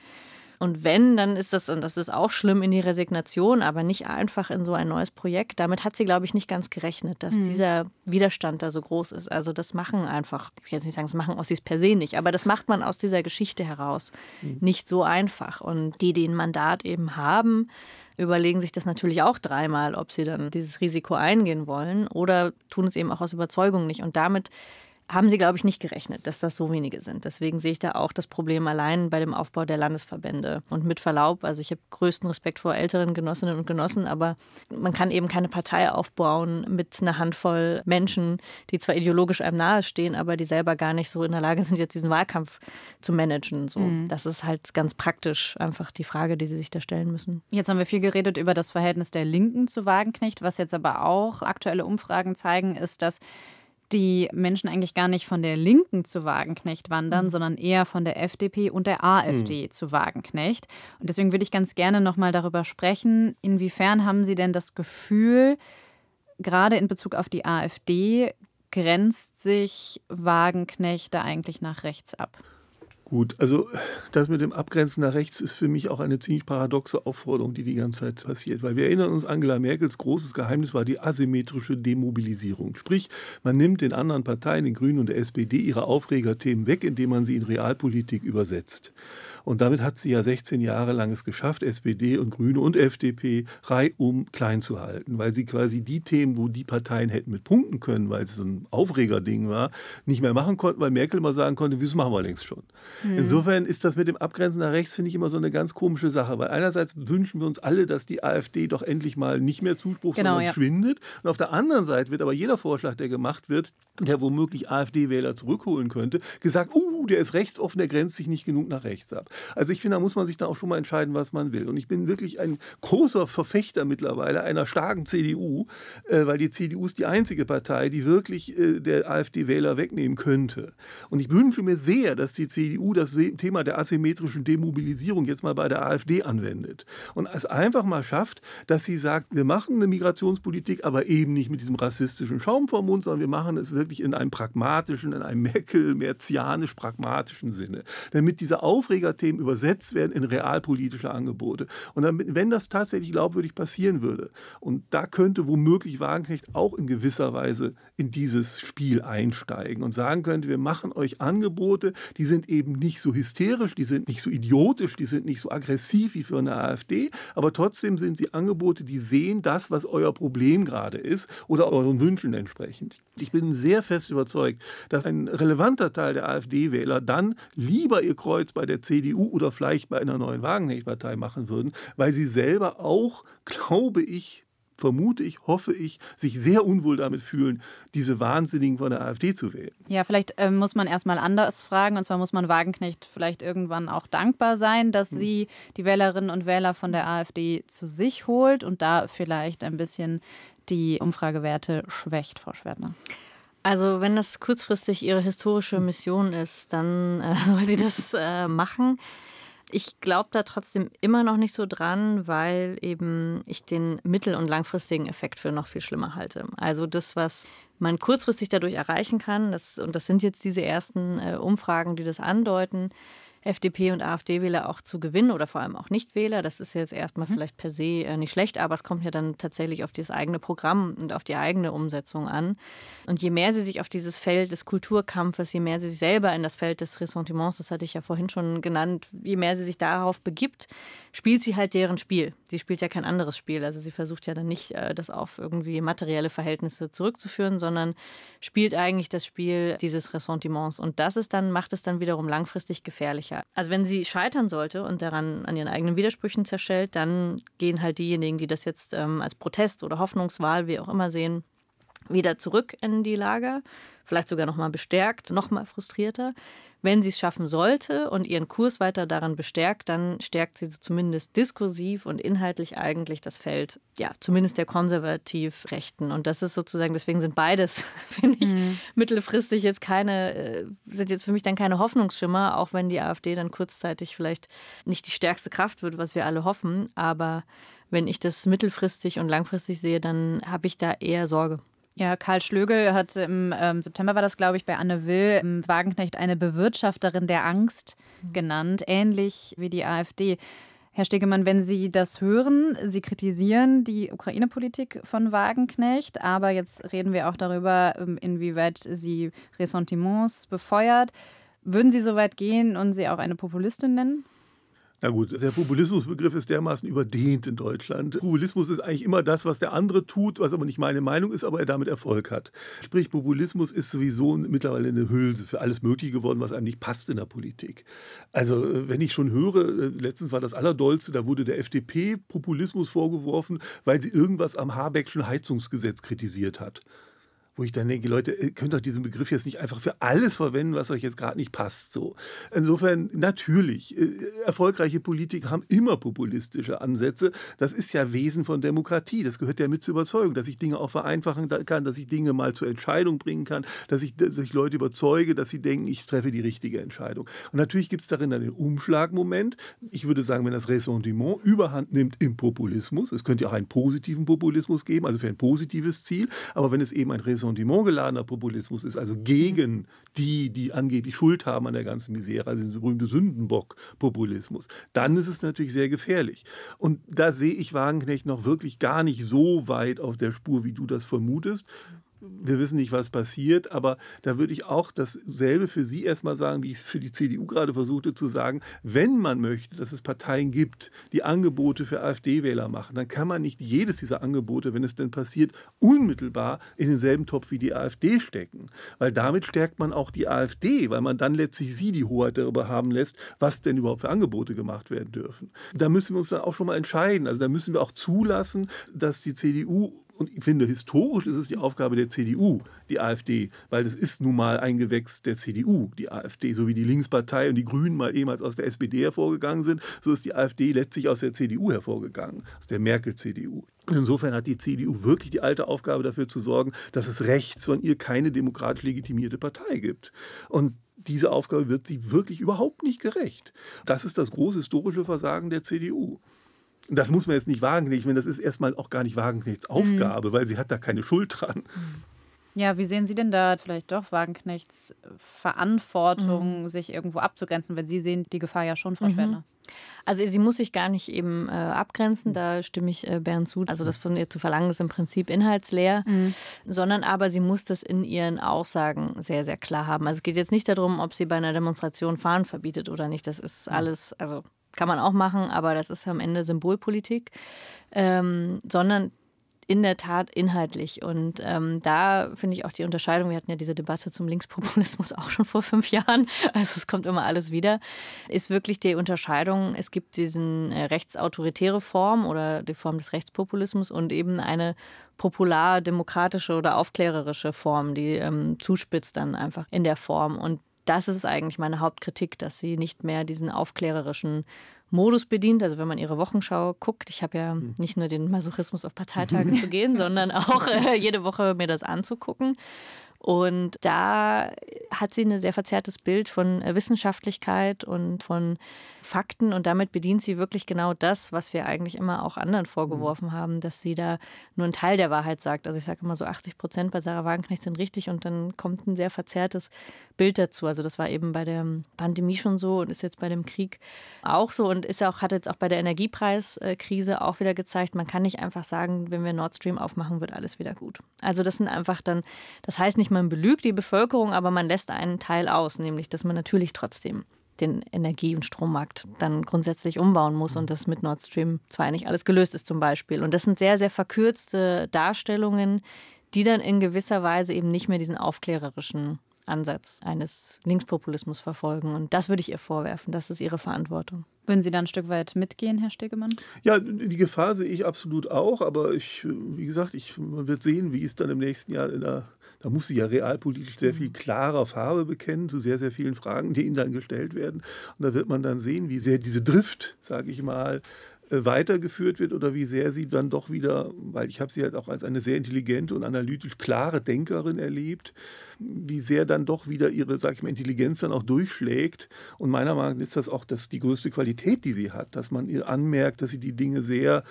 und wenn, dann ist das, und das ist auch schlimm in die Resignation, aber nicht einfach in so ein neues Projekt. Damit hat sie, glaube ich, nicht ganz gerechnet, dass mhm. dieser Widerstand da so groß ist. Also das machen einfach, ich will jetzt nicht sagen, das machen Ossis per se nicht, aber das macht man aus dieser Geschichte heraus mhm. nicht so einfach. Und die, die ein Mandat eben haben, überlegen sich das natürlich auch dreimal, ob sie dann dieses Risiko eingehen wollen oder tun es eben auch aus Überzeugung nicht. Und damit haben sie, glaube ich, nicht gerechnet, dass das so wenige sind. Deswegen sehe ich da auch das Problem allein bei dem Aufbau der Landesverbände. Und mit Verlaub, also ich habe größten Respekt vor älteren Genossinnen und Genossen, aber man kann eben keine Partei aufbauen mit einer Handvoll Menschen, die zwar ideologisch einem nahestehen, aber die selber gar nicht so in der Lage sind, jetzt diesen Wahlkampf zu managen. So, mhm. Das ist halt ganz praktisch einfach die Frage, die sie sich da stellen müssen. Jetzt haben wir viel geredet über das Verhältnis der Linken zu Wagenknecht. Was jetzt aber auch aktuelle Umfragen zeigen, ist, dass die Menschen eigentlich gar nicht von der Linken zu Wagenknecht wandern, mhm. sondern eher von der FDP und der AfD mhm. zu Wagenknecht. Und deswegen würde ich ganz gerne nochmal darüber sprechen, inwiefern haben Sie denn das Gefühl, gerade in Bezug auf die AfD, grenzt sich Wagenknecht da eigentlich nach rechts ab? Gut, also das mit dem Abgrenzen nach rechts ist für mich auch eine ziemlich paradoxe Aufforderung, die die ganze Zeit passiert. Weil wir erinnern uns, Angela Merkels großes Geheimnis war die asymmetrische Demobilisierung. Sprich, man nimmt den anderen Parteien, den Grünen und der SPD, ihre Aufregerthemen weg, indem man sie in Realpolitik übersetzt. Und damit hat sie ja 16 Jahre lang es geschafft, SPD und Grüne und FDP reihum klein zu halten, weil sie quasi die Themen, wo die Parteien hätten mit punkten können, weil es so ein Aufregerding war, nicht mehr machen konnten, weil Merkel mal sagen konnte, das machen wir längst schon. Mhm. Insofern ist das mit dem Abgrenzen nach rechts, finde ich, immer so eine ganz komische Sache, weil einerseits wünschen wir uns alle, dass die AfD doch endlich mal nicht mehr Zuspruch, genau, sondern ja. schwindet. Und auf der anderen Seite wird aber jeder Vorschlag, der gemacht wird, der womöglich AfD-Wähler zurückholen könnte, gesagt, uh, der ist rechtsoffen, der grenzt sich nicht genug nach rechts ab. Also ich finde, da muss man sich da auch schon mal entscheiden, was man will. Und ich bin wirklich ein großer Verfechter mittlerweile einer starken CDU, äh, weil die CDU ist die einzige Partei, die wirklich äh, der AfD-Wähler wegnehmen könnte. Und ich wünsche mir sehr, dass die CDU das Thema der asymmetrischen Demobilisierung jetzt mal bei der AfD anwendet und es einfach mal schafft, dass sie sagt, wir machen eine Migrationspolitik, aber eben nicht mit diesem rassistischen Schaum vom Mund, sondern wir machen es wirklich in einem pragmatischen, in einem Merkel-merzianisch-pragmatischen Sinne, damit diese Aufregerthemen übersetzt werden in realpolitische Angebote. Und damit, wenn das tatsächlich glaubwürdig passieren würde, und da könnte womöglich Wagenknecht auch in gewisser Weise in dieses Spiel einsteigen und sagen könnte, wir machen euch Angebote, die sind eben nicht so hysterisch, die sind nicht so idiotisch, die sind nicht so aggressiv wie für eine AfD, aber trotzdem sind sie Angebote, die sehen das, was euer Problem gerade ist oder euren Wünschen entsprechend. Ich bin sehr fest überzeugt, dass ein relevanter Teil der AfD-Wähler dann lieber ihr Kreuz bei der CDU oder vielleicht bei einer neuen Wagenknecht-Partei machen würden, weil sie selber auch, glaube ich, vermute ich, hoffe ich, sich sehr unwohl damit fühlen, diese Wahnsinnigen von der AfD zu wählen. Ja, vielleicht äh, muss man erstmal anders fragen. Und zwar muss man Wagenknecht vielleicht irgendwann auch dankbar sein, dass hm. sie die Wählerinnen und Wähler von der AfD zu sich holt und da vielleicht ein bisschen die Umfragewerte schwächt, Frau Schwertner. Also wenn das kurzfristig ihre historische Mission ist, dann äh, soll sie das äh, machen. Ich glaube da trotzdem immer noch nicht so dran, weil eben ich den mittel- und langfristigen Effekt für noch viel schlimmer halte. Also das, was man kurzfristig dadurch erreichen kann, das, und das sind jetzt diese ersten äh, Umfragen, die das andeuten, FDP und AfD-Wähler auch zu gewinnen oder vor allem auch Nichtwähler. Das ist jetzt erstmal mhm. vielleicht per se äh, nicht schlecht, aber es kommt ja dann tatsächlich auf das eigene Programm und auf die eigene Umsetzung an. Und je mehr sie sich auf dieses Feld des Kulturkampfes, je mehr sie sich selber in das Feld des Ressentiments, das hatte ich ja vorhin schon genannt, je mehr sie sich darauf begibt, spielt sie halt deren Spiel. Sie spielt ja kein anderes Spiel. Also sie versucht ja dann nicht, äh, das auf irgendwie materielle Verhältnisse zurückzuführen, sondern spielt eigentlich das Spiel dieses Ressentiments. Und das ist dann, macht es dann wiederum langfristig gefährlicher. Also wenn sie scheitern sollte und daran an ihren eigenen Widersprüchen zerschellt, dann gehen halt diejenigen, die das jetzt ähm, als Protest oder Hoffnungswahl, wie auch immer sehen, wieder zurück in die Lager, vielleicht sogar noch mal bestärkt, noch mal frustrierter. Wenn sie es schaffen sollte und ihren Kurs weiter daran bestärkt, dann stärkt sie zumindest diskursiv und inhaltlich eigentlich das Feld, ja, zumindest der konservativ Rechten. Und das ist sozusagen, deswegen sind beides, finde ich, mhm. mittelfristig jetzt keine, äh, sind jetzt für mich dann keine Hoffnungsschimmer, auch wenn die AfD dann kurzzeitig vielleicht nicht die stärkste Kraft wird, was wir alle hoffen. Aber wenn ich das mittelfristig und langfristig sehe, dann habe ich da eher Sorge. Ja, Karl Schlögel hat im ähm, September war das, glaube ich, bei Anne Will im Wagenknecht eine Bewirtschafterin der Angst mhm. genannt, ähnlich wie die AfD. Herr Stegemann, wenn Sie das hören, Sie kritisieren die Ukraine-Politik von Wagenknecht, aber jetzt reden wir auch darüber, ähm, inwieweit sie Ressentiments befeuert. Würden Sie so weit gehen und sie auch eine Populistin nennen? Na gut, der Populismusbegriff ist dermaßen überdehnt in Deutschland. Populismus ist eigentlich immer das, was der andere tut, was aber nicht meine Meinung ist, aber er damit Erfolg hat. Sprich, Populismus ist sowieso mittlerweile eine Hülse für alles Mögliche geworden, was einem nicht passt in der Politik. Also, äh, wenn ich schon höre, äh, letztens war das Allerdollste, da wurde der FDP Populismus vorgeworfen, weil sie irgendwas am Habeckschen Heizungsgesetz kritisiert hat wo ich dann denke, Leute, ihr könnt doch diesen Begriff jetzt nicht einfach für alles verwenden, was euch jetzt gerade nicht passt. So. Insofern, natürlich, äh, erfolgreiche Politiker haben immer populistische Ansätze. Das ist ja Wesen von Demokratie. Das gehört ja mit zur Überzeugung, dass ich Dinge auch vereinfachen kann, dass ich Dinge mal zur Entscheidung bringen kann, dass ich, dass ich Leute überzeuge, dass sie denken, ich treffe die richtige Entscheidung. Und natürlich gibt es darin dann den Umschlagmoment. Ich würde sagen, wenn das Ressentiment überhand nimmt im Populismus, es könnte ja auch einen positiven Populismus geben, also für ein positives Ziel, aber wenn es eben ein Ressentiment Ressentiment geladener Populismus ist, also gegen die, die angeblich Schuld haben an der ganzen Misere, also der berühmte Sündenbock-Populismus, dann ist es natürlich sehr gefährlich. Und da sehe ich Wagenknecht noch wirklich gar nicht so weit auf der Spur, wie du das vermutest wir wissen nicht, was passiert, aber da würde ich auch dasselbe für Sie erstmal sagen, wie ich es für die CDU gerade versuchte zu sagen. Wenn man möchte, dass es Parteien gibt, die Angebote für AfD-Wähler machen, dann kann man nicht jedes dieser Angebote, wenn es denn passiert, unmittelbar in denselben Topf wie die AfD stecken. Weil damit stärkt man auch die AfD, weil man dann letztlich sie die Hoheit darüber haben lässt, was denn überhaupt für Angebote gemacht werden dürfen. Da müssen wir uns dann auch schon mal entscheiden. Also da müssen wir auch zulassen, dass die CDU Und ich finde, historisch ist es die Aufgabe der CDU, die AfD, weil das ist nun mal ein Gewächs der CDU, die AfD, so wie die Linkspartei und die Grünen mal ehemals aus der SPD hervorgegangen sind, so ist die AfD letztlich aus der CDU hervorgegangen, aus der Merkel-CDU. Insofern hat die CDU wirklich die alte Aufgabe dafür zu sorgen, dass es rechts von ihr keine demokratisch legitimierte Partei gibt. Und diese Aufgabe wird sie wirklich überhaupt nicht gerecht. Das ist das große historische Versagen der CDU. Das muss man jetzt nicht Wagenknecht, wenn das ist erstmal auch gar nicht Wagenknechts mhm. Aufgabe, mhm. weil sie hat da keine Schuld dran. Ja, wie sehen Sie denn da vielleicht doch Wagenknechts Verantwortung, mhm. sich irgendwo abzugrenzen, wenn Sie sehen die Gefahr ja schon, Frau mhm. Schwerner? Also sie muss sich gar nicht eben äh, abgrenzen, da stimme ich äh, Bernd zu. Also das von ihr zu verlangen ist im Prinzip inhaltsleer, mhm. sondern aber sie muss das in ihren Aussagen sehr, sehr klar haben. Also es geht jetzt nicht darum, ob sie bei einer Demonstration Fahren verbietet oder nicht. Das ist alles, also kann man auch machen, aber das ist am Ende Symbolpolitik, ähm, sondern in der Tat inhaltlich. Und ähm, da finde ich auch die Unterscheidung, wir hatten ja diese Debatte zum Linkspopulismus auch schon vor fünf Jahren, also es kommt immer alles wieder, ist wirklich die Unterscheidung, es gibt diesen äh, rechtsautoritäre Form oder die Form des Rechtspopulismus und eben eine popular-demokratische oder aufklärerische Form, die ähm, zuspitzt dann einfach in der Form. Und das ist eigentlich meine Hauptkritik, dass sie nicht mehr diesen aufklärerischen Modus bedient. Also wenn man ihre Wochenschau guckt, ich habe ja hm. nicht nur den Masochismus auf Parteitagen zu gehen, sondern auch äh, jede Woche mir das anzugucken. Und da hat sie ein sehr verzerrtes Bild von äh, Wissenschaftlichkeit und von Fakten und damit bedient sie wirklich genau das, was wir eigentlich immer auch anderen vorgeworfen mhm. haben, dass sie da nur einen Teil der Wahrheit sagt. Also ich sage immer so 80 Prozent bei Sarah Wagenknecht sind richtig und dann kommt ein sehr verzerrtes Bild dazu. Also das war eben bei der Pandemie schon so und ist jetzt bei dem Krieg auch so und ist auch, hat jetzt auch bei der Energiepreiskrise auch wieder gezeigt, man kann nicht einfach sagen, wenn wir Nord Stream aufmachen, wird alles wieder gut. Also das sind einfach dann, das heißt nicht, man belügt die Bevölkerung, aber man lässt einen Teil aus, nämlich dass man natürlich trotzdem den Energie- und Strommarkt dann grundsätzlich umbauen muss und das mit Nord Stream 2 nicht alles gelöst ist zum Beispiel. Und das sind sehr, sehr verkürzte Darstellungen, die dann in gewisser Weise eben nicht mehr diesen aufklärerischen Ansatz eines Linkspopulismus verfolgen. Und das würde ich ihr vorwerfen. Das ist ihre Verantwortung. Würden Sie da ein Stück weit mitgehen, Herr Stegemann? Ja, die Gefahr sehe ich absolut auch. Aber ich, wie gesagt, ich, man wird sehen, wie es dann im nächsten Jahr in der da muss sie ja realpolitisch sehr viel klarer Farbe bekennen zu sehr, sehr vielen Fragen, die ihnen dann gestellt werden. Und da wird man dann sehen, wie sehr diese Drift, sage ich mal, weitergeführt wird oder wie sehr sie dann doch wieder, weil ich habe sie halt auch als eine sehr intelligente und analytisch klare Denkerin erlebt, wie sehr dann doch wieder ihre, sag ich mal, Intelligenz dann auch durchschlägt. Und meiner Meinung nach ist das auch das, die größte Qualität, die sie hat, dass man ihr anmerkt, dass sie die Dinge sehr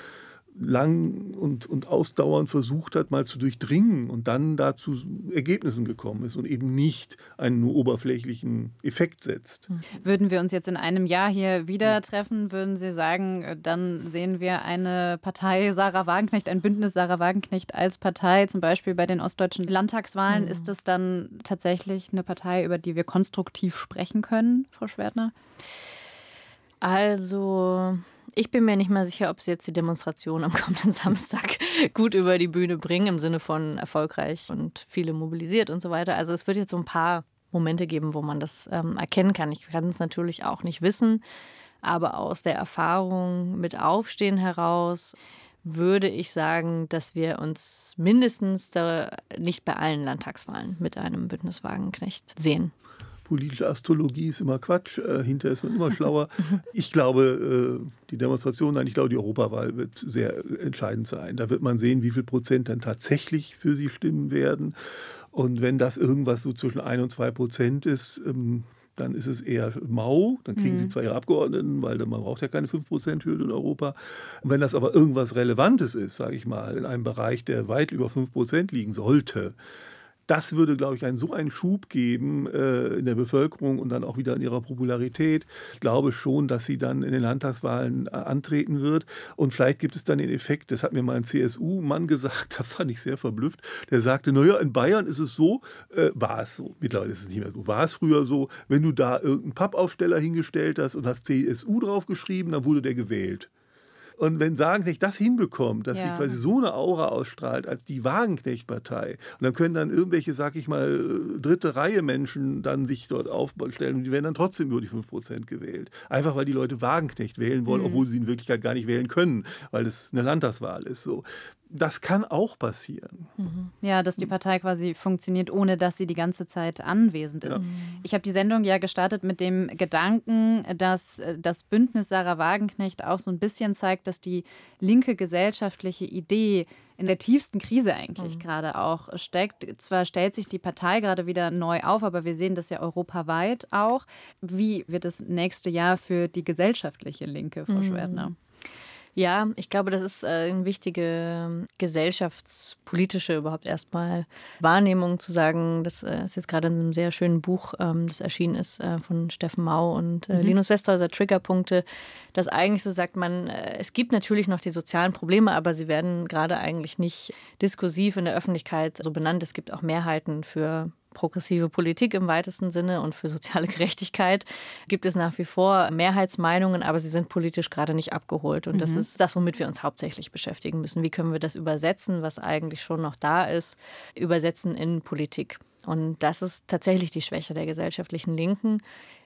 lang und, und ausdauernd versucht hat, mal zu durchdringen und dann da zu Ergebnissen gekommen ist und eben nicht einen nur oberflächlichen Effekt setzt. Hm. Würden wir uns jetzt in einem Jahr hier wieder treffen, würden Sie sagen, äh, dann sehen wir eine Partei Sarah Wagenknecht, ein Bündnis Sarah Wagenknecht als Partei, zum Beispiel bei den ostdeutschen Landtagswahlen. Mhm. Ist das dann tatsächlich eine Partei, über die wir konstruktiv sprechen können, Frau Schwertner? Also ich bin mir nicht mal sicher, ob sie jetzt die Demonstration am kommenden Samstag gut über die Bühne bringen, im Sinne von erfolgreich und viele mobilisiert und so weiter. Also es wird jetzt so ein paar Momente geben, wo man das ähm, erkennen kann. Ich kann es natürlich auch nicht wissen, aber aus der Erfahrung mit Aufstehen heraus würde ich sagen, dass wir uns mindestens nicht bei allen Landtagswahlen mit einem Bündniswagenknecht sehen politische Astrologie ist immer Quatsch, äh, hinterher ist man immer schlauer. Ich glaube, äh, die Demonstration, nein, ich glaube, die Europawahl wird sehr entscheidend sein. Da wird man sehen, wie viel Prozent dann tatsächlich für sie stimmen werden. Und wenn das irgendwas so zwischen 1 und 2 Prozent ist, ähm, dann ist es eher mau. Dann kriegen mhm. sie zwar ihre Abgeordneten, weil man braucht ja keine 5%-Hürde in Europa. Und wenn das aber irgendwas Relevantes ist, sage ich mal, in einem Bereich, der weit über 5% liegen sollte, das würde, glaube ich, einen, so einen Schub geben äh, in der Bevölkerung und dann auch wieder in ihrer Popularität. Ich glaube schon, dass sie dann in den Landtagswahlen äh, antreten wird. Und vielleicht gibt es dann den Effekt, das hat mir mal ein CSU-Mann gesagt, da fand ich sehr verblüfft, der sagte, naja, in Bayern ist es so, äh, war es so, mittlerweile ist es nicht mehr so, war es früher so, wenn du da irgendeinen Pappaufsteller hingestellt hast und hast CSU draufgeschrieben, dann wurde der gewählt. Und wenn Wagenknecht das hinbekommt, dass ja. sie quasi so eine Aura ausstrahlt als die Wagenknecht-Partei, und dann können dann irgendwelche, sag ich mal, dritte Reihe Menschen dann sich dort aufstellen und die werden dann trotzdem über die 5% gewählt. Einfach weil die Leute Wagenknecht wählen wollen, mhm. obwohl sie ihn in Wirklichkeit gar nicht wählen können, weil es eine Landtagswahl ist. So das kann auch passieren. Mhm. Ja, dass die Partei quasi funktioniert, ohne dass sie die ganze Zeit anwesend ist. Ja. Ich habe die Sendung ja gestartet mit dem Gedanken, dass äh, das Bündnis Sarah Wagenknecht auch so ein bisschen zeigt, dass die linke gesellschaftliche Idee in der tiefsten Krise eigentlich mhm. gerade auch steckt. Zwar stellt sich die Partei gerade wieder neu auf, aber wir sehen das ja europaweit auch. Wie wird das nächste Jahr für die gesellschaftliche Linke, Frau mhm. Schwertner? Ja, ich glaube, das ist äh, eine wichtige ähm, gesellschaftspolitische überhaupt erstmal Wahrnehmung zu sagen, das äh, ist jetzt gerade in einem sehr schönen Buch, ähm, das erschienen ist äh, von Steffen Mau und mhm. Linus Westhäuser, Triggerpunkte, das eigentlich so sagt man, es gibt natürlich noch die sozialen Probleme, aber sie werden gerade eigentlich nicht diskursiv in der Öffentlichkeit so benannt. Es gibt auch Mehrheiten für progressive Politik im weitesten Sinne und für soziale Gerechtigkeit gibt es nach wie vor Mehrheitsmeinungen, aber sie sind politisch gerade nicht abgeholt. Und das mhm. ist das, womit wir uns hauptsächlich beschäftigen müssen. Wie können wir das übersetzen, was eigentlich schon noch da ist, übersetzen in Politik? Und das ist tatsächlich die Schwäche der gesellschaftlichen Linken,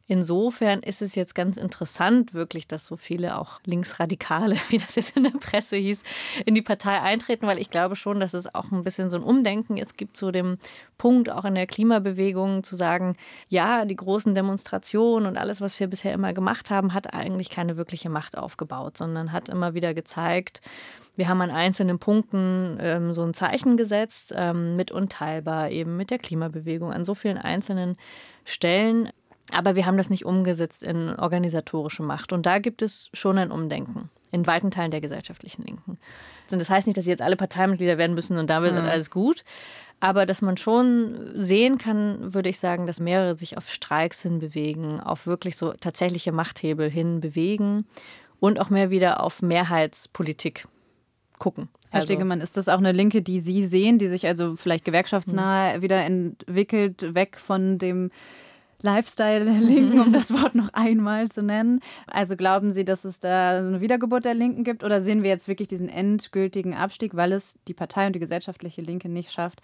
Insofern ist es jetzt ganz interessant, wirklich, dass so viele auch Linksradikale, wie das jetzt in der Presse hieß, in die Partei eintreten, weil ich glaube schon, dass es auch ein bisschen so ein Umdenken jetzt gibt zu dem Punkt, auch in der Klimabewegung, zu sagen, ja, die großen Demonstrationen und alles, was wir bisher immer gemacht haben, hat eigentlich keine wirkliche Macht aufgebaut, sondern hat immer wieder gezeigt, wir haben an einzelnen Punkten ähm, so ein Zeichen gesetzt, ähm, mit Unteilbar, eben mit der Klimabewegung, an so vielen einzelnen Stellen. Aber wir haben das nicht umgesetzt in organisatorische Macht. Und da gibt es schon ein Umdenken in weiten Teilen der gesellschaftlichen Linken. Und das heißt nicht, dass sie jetzt alle Parteimitglieder werden müssen und da wird mhm. alles gut. Aber dass man schon sehen kann, würde ich sagen, dass mehrere sich auf Streiks hinbewegen, auf wirklich so tatsächliche Machthebel hinbewegen und auch mehr wieder auf Mehrheitspolitik gucken. Herr also, Stegemann, ist das auch eine Linke, die Sie sehen, die sich also vielleicht gewerkschaftsnah mhm. wieder entwickelt, weg von dem Lifestyle-Linken, um das Wort noch einmal zu nennen. Also glauben Sie, dass es da eine Wiedergeburt der Linken gibt oder sehen wir jetzt wirklich diesen endgültigen Abstieg, weil es die Partei und die gesellschaftliche Linke nicht schafft,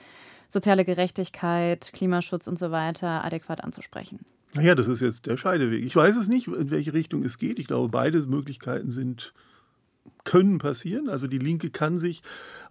soziale Gerechtigkeit, Klimaschutz und so weiter adäquat anzusprechen? Naja, das ist jetzt der Scheideweg. Ich weiß es nicht, in welche Richtung es geht. Ich glaube, beide Möglichkeiten sind können passieren. Also die Linke kann sich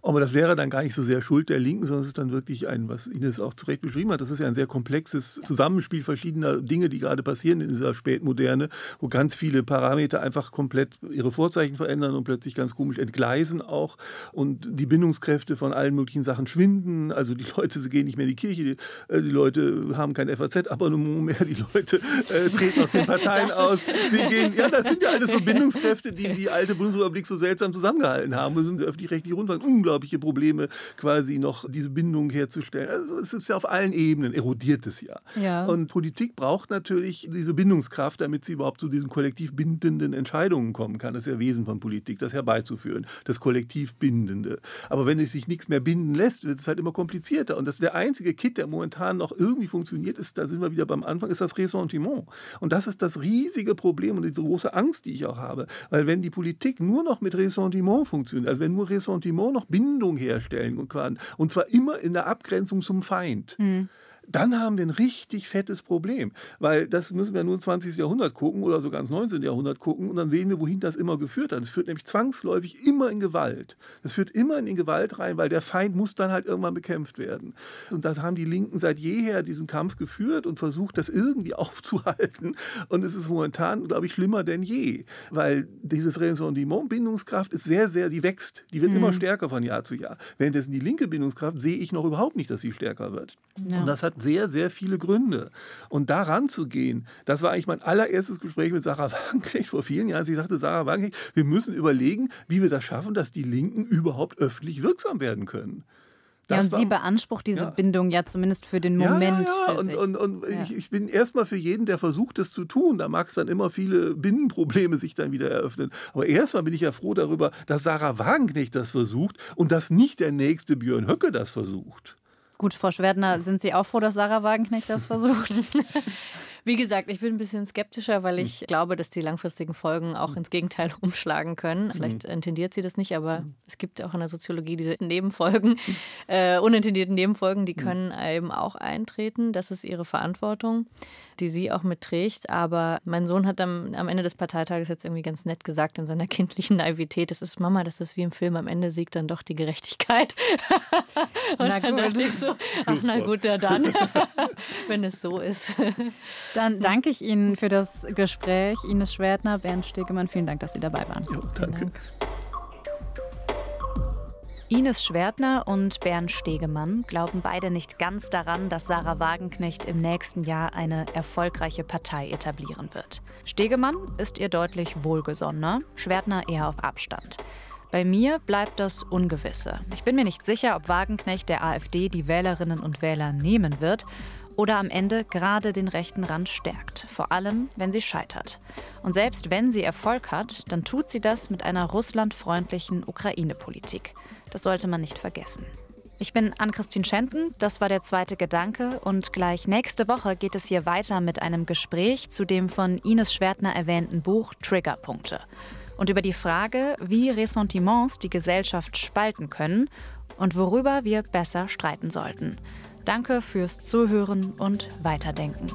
aber das wäre dann gar nicht so sehr Schuld der Linken, sondern es ist dann wirklich ein, was Ines auch zu Recht beschrieben hat, das ist ja ein sehr komplexes Zusammenspiel verschiedener Dinge, die gerade passieren in dieser Spätmoderne, wo ganz viele Parameter einfach komplett ihre Vorzeichen verändern und plötzlich ganz komisch entgleisen auch und die Bindungskräfte von allen möglichen Sachen schwinden. Also die Leute sie gehen nicht mehr in die Kirche, die, äh, die Leute haben kein FAZ-Abonnement mehr, die Leute äh, treten aus den Parteien aus. Sie gehen, ja, das sind ja alles so Bindungskräfte, die die alte Bundesrepublik so seltsam zusammengehalten haben. Wir sind öffentlich-rechtliche Rundfunk unglaubliche Probleme, quasi noch diese Bindung herzustellen. Also es ist ja auf allen Ebenen, erodiert es ja. ja. Und Politik braucht natürlich diese Bindungskraft, damit sie überhaupt zu diesen kollektiv bindenden Entscheidungen kommen kann. Das ist ja Wesen von Politik, das herbeizuführen, das kollektiv Bindende. Aber wenn es sich nichts mehr binden lässt, wird es halt immer komplizierter. Und das ist der einzige Kit, der momentan noch irgendwie funktioniert, ist, da sind wir wieder beim Anfang, ist das Ressentiment. Und das ist das riesige Problem und die große Angst, die ich auch habe. Weil wenn die Politik nur noch mit Ressentiment funktioniert, also wenn nur Ressentiment noch Bindung herstellen und zwar immer in der Abgrenzung zum Feind. Mhm dann haben wir ein richtig fettes Problem. Weil das müssen wir nur ins 20. Jahrhundert gucken oder sogar ins 19. Jahrhundert gucken und dann sehen wir, wohin das immer geführt hat. Es führt nämlich zwangsläufig immer in Gewalt. Es führt immer in Gewalt rein, weil der Feind muss dann halt irgendwann bekämpft werden. Und da haben die Linken seit jeher diesen Kampf geführt und versucht, das irgendwie aufzuhalten. Und es ist momentan, glaube ich, schlimmer denn je, weil dieses Ressentiment, Bindungskraft ist sehr, sehr, die wächst. Die wird mhm. immer stärker von Jahr zu Jahr. Währenddessen die linke Bindungskraft sehe ich noch überhaupt nicht, dass sie stärker wird. Ja. Und das hat sehr, sehr viele Gründe. Und daran zu gehen, das war eigentlich mein allererstes Gespräch mit Sarah Wagenknecht vor vielen Jahren. Sie sagte, Sarah Wagenknecht, wir müssen überlegen, wie wir das schaffen, dass die Linken überhaupt öffentlich wirksam werden können. Das ja, und war, sie beansprucht diese ja. Bindung ja zumindest für den Moment. Ja, ja, und, und, und. Ich, ich, bin erstmal für jeden, der versucht, das zu tun. Da mag es dann immer viele Binnenprobleme sich dann wieder eröffnen. Aber erstmal bin ich ja froh darüber, dass Sarah Wagenknecht das versucht und dass nicht der nächste Björn Höcke das versucht. Gut, Frau Schwerdner, sind Sie auch froh, dass Sarah Wagenknecht das versucht? Wie gesagt, ich bin ein bisschen skeptischer, weil ich hm. glaube, dass die langfristigen Folgen auch hm. ins Gegenteil umschlagen können. Vielleicht hm. intendiert sie das nicht, aber es gibt auch in der Soziologie diese Nebenfolgen, äh, unintendierten Nebenfolgen, die können eben auch eintreten. Das ist ihre Verantwortung, die sie auch mitträgt. Aber mein Sohn hat am, am Ende des Parteitages jetzt irgendwie ganz nett gesagt in seiner kindlichen Naivität, das ist Mama, das ist wie im Film, am Ende siegt dann doch die Gerechtigkeit. Und na dann dachte ich so, ach na gut, ja dann, wenn es so ist. Dann danke ich Ihnen für das Gespräch. Ines Schwertner, Bernd Stegemann, vielen Dank, dass Sie dabei waren. Jo, danke. Dank. Ines Schwertner und Bernd Stegemann glauben beide nicht ganz daran, dass Sarah Wagenknecht im nächsten Jahr eine erfolgreiche Partei etablieren wird. Stegemann ist ihr deutlich wohlgesonnener, Schwertner eher auf Abstand. Bei mir bleibt das Ungewisse. Ich bin mir nicht sicher, ob Wagenknecht der AfD die Wählerinnen und Wähler nehmen wird oder am Ende gerade den rechten Rand stärkt, vor allem wenn sie scheitert. Und selbst wenn sie Erfolg hat, dann tut sie das mit einer russlandfreundlichen Ukraine-Politik. Das sollte man nicht vergessen. Ich bin Ann-Christine Schenten, das war der zweite Gedanke und gleich nächste Woche geht es hier weiter mit einem Gespräch zu dem von Ines Schwertner erwähnten Buch Triggerpunkte und über die Frage, wie Ressentiments die Gesellschaft spalten können und worüber wir besser streiten sollten. Danke fürs Zuhören und Weiterdenken.